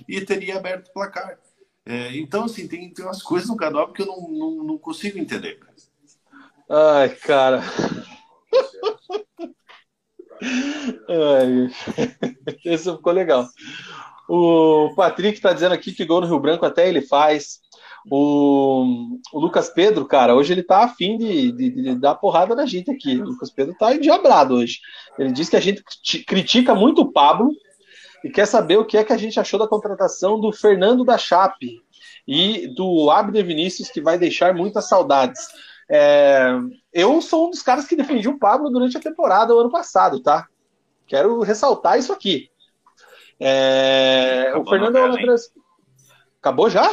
e teria aberto o placar. É, então, assim, tem, tem umas coisas no Canóbio que eu não, não, não consigo entender, cara. Ai, cara. Ai, esse ficou legal. O Patrick tá dizendo aqui que gol no Rio Branco até ele faz. O, o Lucas Pedro, cara, hoje ele tá afim de, de, de, dar porrada na gente aqui. O Lucas Pedro tá endiabrado hoje. Ele diz que a gente critica muito o Pablo e quer saber o que é que a gente achou da contratação do Fernando da Chape e do Abner Vinícius, que vai deixar muitas saudades. É, eu sou um dos caras que defendi o Pablo durante a temporada o ano passado, tá? Quero ressaltar isso aqui. É, o Fernando é lateral. Acabou já?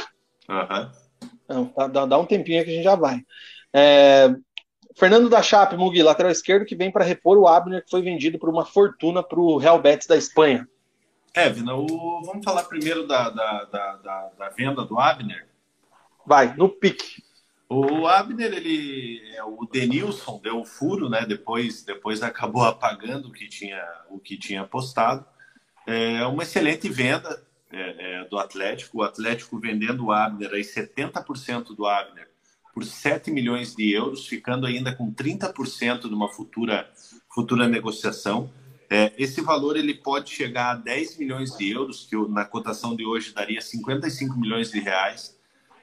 Uhum. Não, dá, dá, um tempinho que a gente já vai. É, Fernando da Chape, Mugi, lateral esquerdo, que vem para repor o Abner, que foi vendido por uma fortuna para o Real Betis da Espanha. É, Vina, o... vamos falar primeiro da, da, da, da, venda do Abner. Vai, no pique. O Abner, ele, é, o Denilson deu o furo, né? Depois, depois acabou [laughs] apagando o que tinha, o que tinha postado. É uma excelente venda é, é, do Atlético. O Atlético vendendo o Abner aí 70% do Abner por 7 milhões de euros, ficando ainda com 30% de uma futura, futura negociação. É, esse valor ele pode chegar a 10 milhões de euros, que na cotação de hoje daria 55 milhões de reais,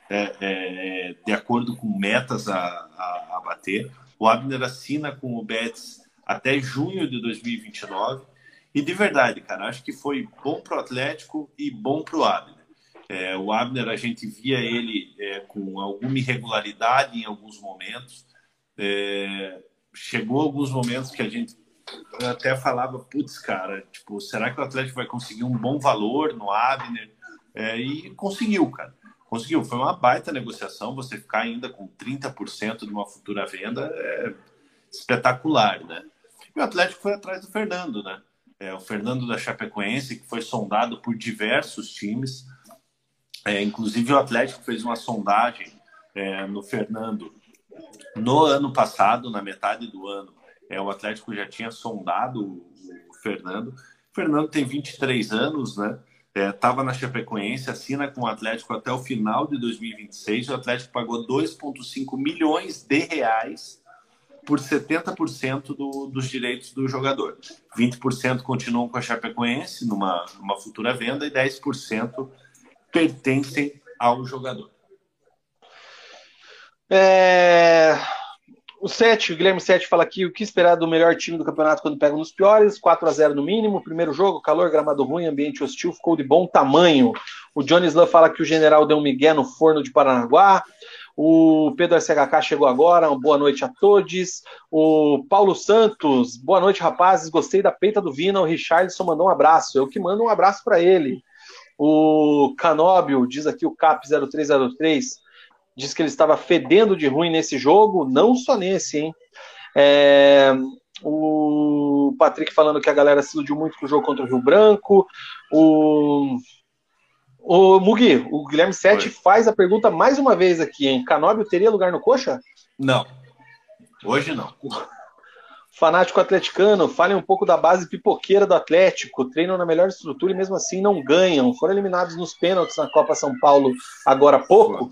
é, é, de acordo com metas a, a, a, bater. O Abner assina com o Betis até junho de 2029. E de verdade, cara, acho que foi bom para o Atlético e bom para o Abner. É, o Abner, a gente via ele é, com alguma irregularidade em alguns momentos. É, chegou alguns momentos que a gente eu até falava, putz, cara, tipo, será que o Atlético vai conseguir um bom valor no Abner? É, e conseguiu, cara. Conseguiu. Foi uma baita negociação. Você ficar ainda com 30% de uma futura venda é espetacular, né? E o Atlético foi atrás do Fernando, né? É, o Fernando da Chapecoense, que foi sondado por diversos times. É, inclusive, o Atlético fez uma sondagem é, no Fernando no ano passado, na metade do ano, é, o Atlético já tinha sondado o Fernando. O Fernando tem 23 anos, né? Estava é, na Chapecoense, assina com o Atlético até o final de 2026. O Atlético pagou 2,5 milhões de reais por 70% do, dos direitos do jogador. 20% continuam com a Chapecoense numa, numa futura venda e 10% pertencem ao jogador. É... O 7, o Guilherme 7 fala aqui o que esperar do melhor time do campeonato quando pega nos piores, 4 a 0 no mínimo, primeiro jogo, calor, gramado ruim, ambiente hostil, ficou de bom tamanho. O Johnny Slan fala que o general deu um migué no forno de Paranaguá. O Pedro SHK chegou agora, boa noite a todos. O Paulo Santos, boa noite, rapazes. Gostei da peita do Vina. O Richardson mandou um abraço. Eu que mando um abraço para ele. O Canóbio, diz aqui o CAP 0303 diz que ele estava fedendo de ruim nesse jogo, não só nesse, hein? É, o Patrick falando que a galera se iludiu muito com o jogo contra o Rio Branco. O, o Mugi, o Guilherme Sete faz a pergunta mais uma vez aqui, hein? Canóbio teria lugar no coxa? Não. Hoje não. Fanático atleticano, falem um pouco da base pipoqueira do Atlético. Treinam na melhor estrutura e mesmo assim não ganham. Foram eliminados nos pênaltis na Copa São Paulo agora há pouco.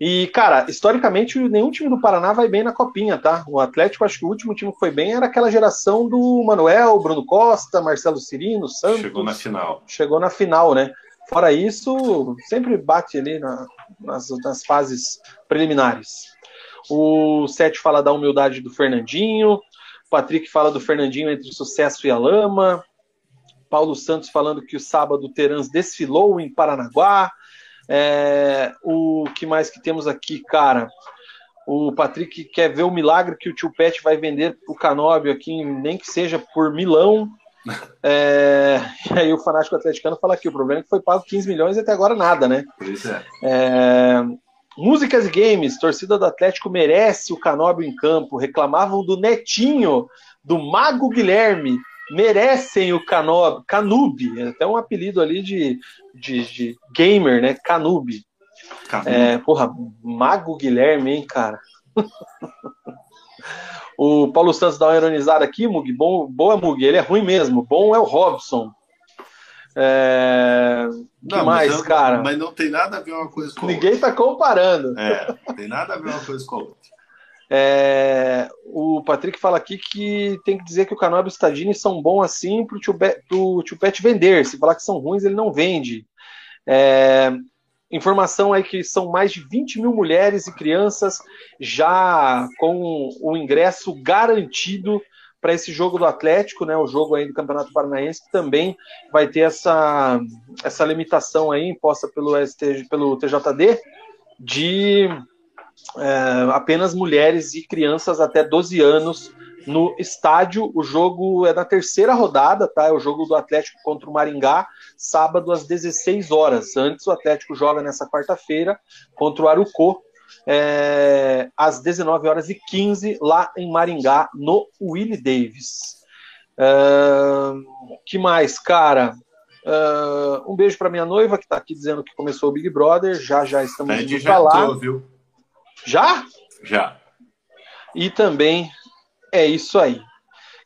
E, cara, historicamente, nenhum time do Paraná vai bem na copinha, tá? O Atlético, acho que o último time que foi bem era aquela geração do Manuel, Bruno Costa, Marcelo Cirino, Santos. Chegou na final. Chegou na final, né? Fora isso, sempre bate ali na, nas, nas fases preliminares. O Sete fala da humildade do Fernandinho. O Patrick fala do Fernandinho entre o sucesso e a lama. Paulo Santos falando que o sábado o Terans desfilou em Paranaguá. É, o que mais que temos aqui, cara? O Patrick quer ver o milagre que o tio Pet vai vender o Canóbio aqui, nem que seja por milão. [laughs] É, e aí o fanático atleticano fala aqui, o problema é que foi pago 15 milhões e até agora nada, né? Pois é. é músicas e games, torcida do Atlético merece o Canóbio em campo. Reclamavam do Netinho, do Mago Guilherme, merecem o Canob, Canube, é até um apelido ali de, de, de gamer, né? Canube. É, porra, Mago Guilherme, hein, cara? [laughs] o Paulo Santos dá uma ironizada aqui, Mug. Bom, boa, Mug. Ele é ruim mesmo. Bom é o Robson. É... Não, que mais, mas cara? Mas não tem nada a ver uma coisa com Ninguém outra. tá comparando. É, não tem nada a ver uma coisa com a outra. É, o Patrick fala aqui que tem que dizer que o Canobi e o Stadini são bons assim para o tio Pet vender. Se falar que são ruins, ele não vende. É, informação aí que são mais de 20 mil mulheres e crianças já com o ingresso garantido para esse jogo do Atlético, né, o jogo aí do Campeonato Paranaense, que também vai ter essa, essa limitação aí imposta pelo, ST, pelo TJD de é, apenas mulheres e crianças até 12 anos no estádio. O jogo é na terceira rodada, tá? É o jogo do Atlético contra o Maringá, sábado às 16 horas. Antes o Atlético joga nessa quarta-feira contra o Arucô, é, às 19 horas e 15 lá em Maringá, no Willie Davis. Uh, que mais, cara? Uh, um beijo para minha noiva que está aqui dizendo que começou o Big Brother. Já já estamos indo já lá. Tô, viu? Já? Já. E também é isso aí.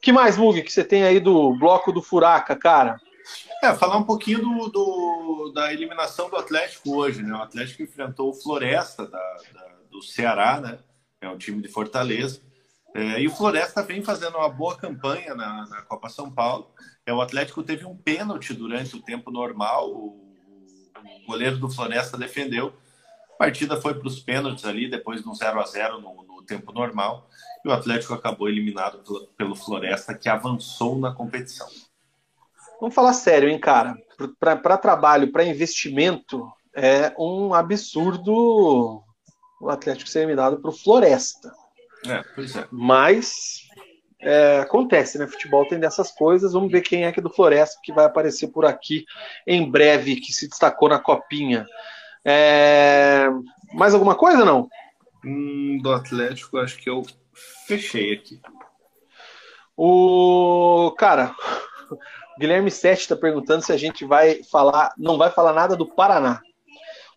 que mais, Mug, que você tem aí do bloco do Furaca, cara? É, falar um pouquinho do, do, da eliminação do Atlético hoje, né? O Atlético enfrentou o Floresta da, da, do Ceará, né? É um time de Fortaleza. É, e o Floresta vem fazendo uma boa campanha na, na, Copa São Paulo. É, o Atlético teve um pênalti durante o tempo normal. O, o goleiro do Floresta defendeu. A partida foi para os pênaltis ali, depois de um 0 a 0 no, no, tempo normal. E o Atlético acabou eliminado pelo, pelo Floresta, que avançou na competição. Vamos falar sério, hein, cara? Para trabalho, para investimento, é um absurdo o Atlético ser eliminado para o Floresta. É, pois é. Mas é, acontece, né? Futebol tem dessas coisas. Vamos ver quem é que é do Floresta que vai aparecer por aqui em breve, que se destacou na copinha. É... Mais alguma coisa, não? Hum, do Atlético, acho que eu fechei aqui. O cara, o [laughs] Guilherme Sete está perguntando se a gente vai falar, não vai falar nada do Paraná.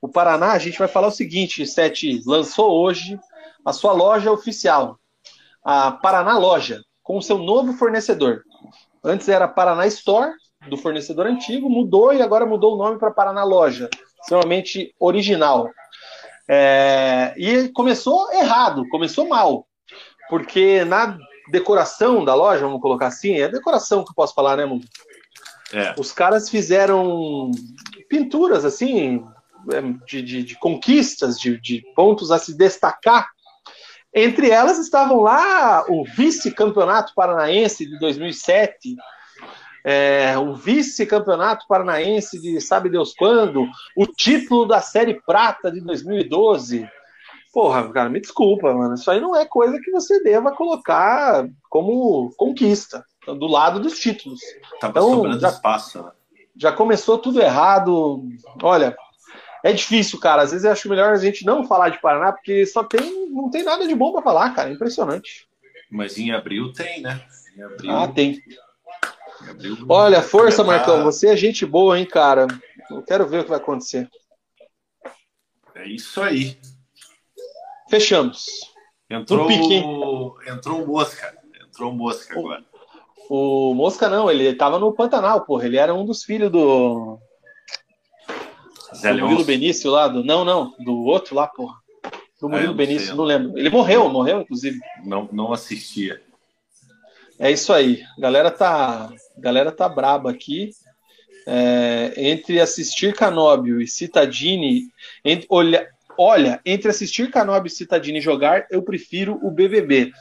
O Paraná, a gente vai falar o seguinte: Sete lançou hoje a sua loja oficial, a Paraná Loja, com o seu novo fornecedor. Antes era Paraná Store, do fornecedor antigo, mudou e agora mudou o nome para Paraná Loja extremamente original. É, e começou errado, começou mal, porque na decoração da loja, vamos colocar assim, é decoração que eu posso falar, né, Mundo? É. Os caras fizeram pinturas assim, é, de, de, de conquistas, de, de pontos a se destacar. Entre elas estavam lá o vice-campeonato paranaense de 2007, é, o vice-campeonato paranaense de sabe Deus quando, o título da Série Prata de 2012. Porra, cara, me desculpa, mano. Isso aí não é coisa que você deva colocar como conquista, do lado dos títulos. Tá então, já, espaço, né? já começou tudo errado. Olha, é difícil, cara. Às vezes eu acho melhor a gente não falar de Paraná, porque só tem, não tem nada de bom para falar, cara. Impressionante. Mas em abril tem, né? Em abril... Ah, tem. Olha, força, Marcão. Você é gente boa, hein, cara. Eu quero ver o que vai acontecer. É isso aí. Fechamos. Entrou, entrou o Mosca. Entrou o Mosca agora. O, Mosca não, ele tava no Pantanal, porra. Ele era um dos filhos do. Zé do Murilo Benício lá, do. Não, não, do outro lá, porra. Do Murilo ah, Benício, não lembro. Ele morreu, morreu, inclusive. Não, não assistia. É isso aí. A galera tá, a galera tá braba aqui. É, entre assistir Canóbio e Citadini, entre, olha, olha, entre assistir Canóbio e Citadini jogar, eu prefiro o BBB.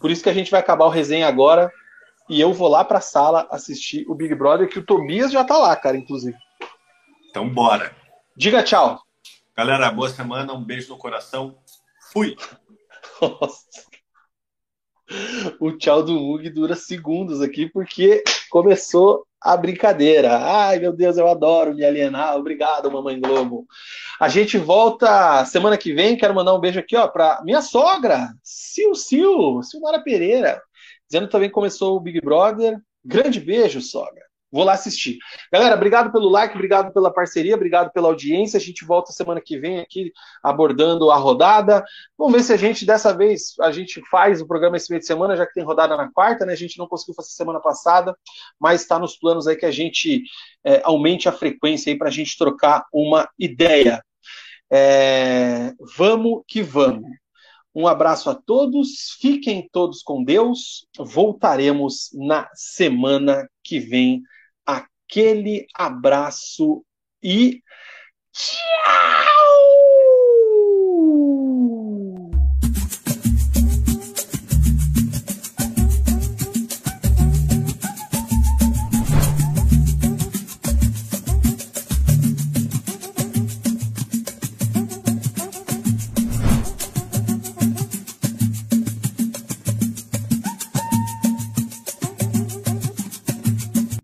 Por isso que a gente vai acabar o resenha agora e eu vou lá para a sala assistir o Big Brother, que o Tobias já tá lá, cara, inclusive. Então bora. Diga tchau. Galera, boa semana, um beijo no coração. Fui. [laughs] Nossa o tchau do Mug dura segundos aqui, porque começou a brincadeira. Ai, meu Deus, eu adoro me alienar. Obrigado, Mamãe Globo. A gente volta semana que vem. Quero mandar um beijo aqui, ó, para minha sogra, Sil Sil, Silmara Pereira, dizendo também que começou o Big Brother. Grande beijo, sogra. Vou lá assistir. Galera, obrigado pelo like, obrigado pela parceria, obrigado pela audiência. A gente volta semana que vem aqui abordando a rodada. Vamos ver se a gente, dessa vez, a gente faz o programa esse meio de semana, já que tem rodada na quarta, né? A gente não conseguiu fazer semana passada, mas está nos planos aí que a gente é, aumente a frequência aí para a gente trocar uma ideia. É, vamos que vamos. Um abraço a todos, fiquem todos com Deus. Voltaremos na semana que vem aquele abraço e tchau!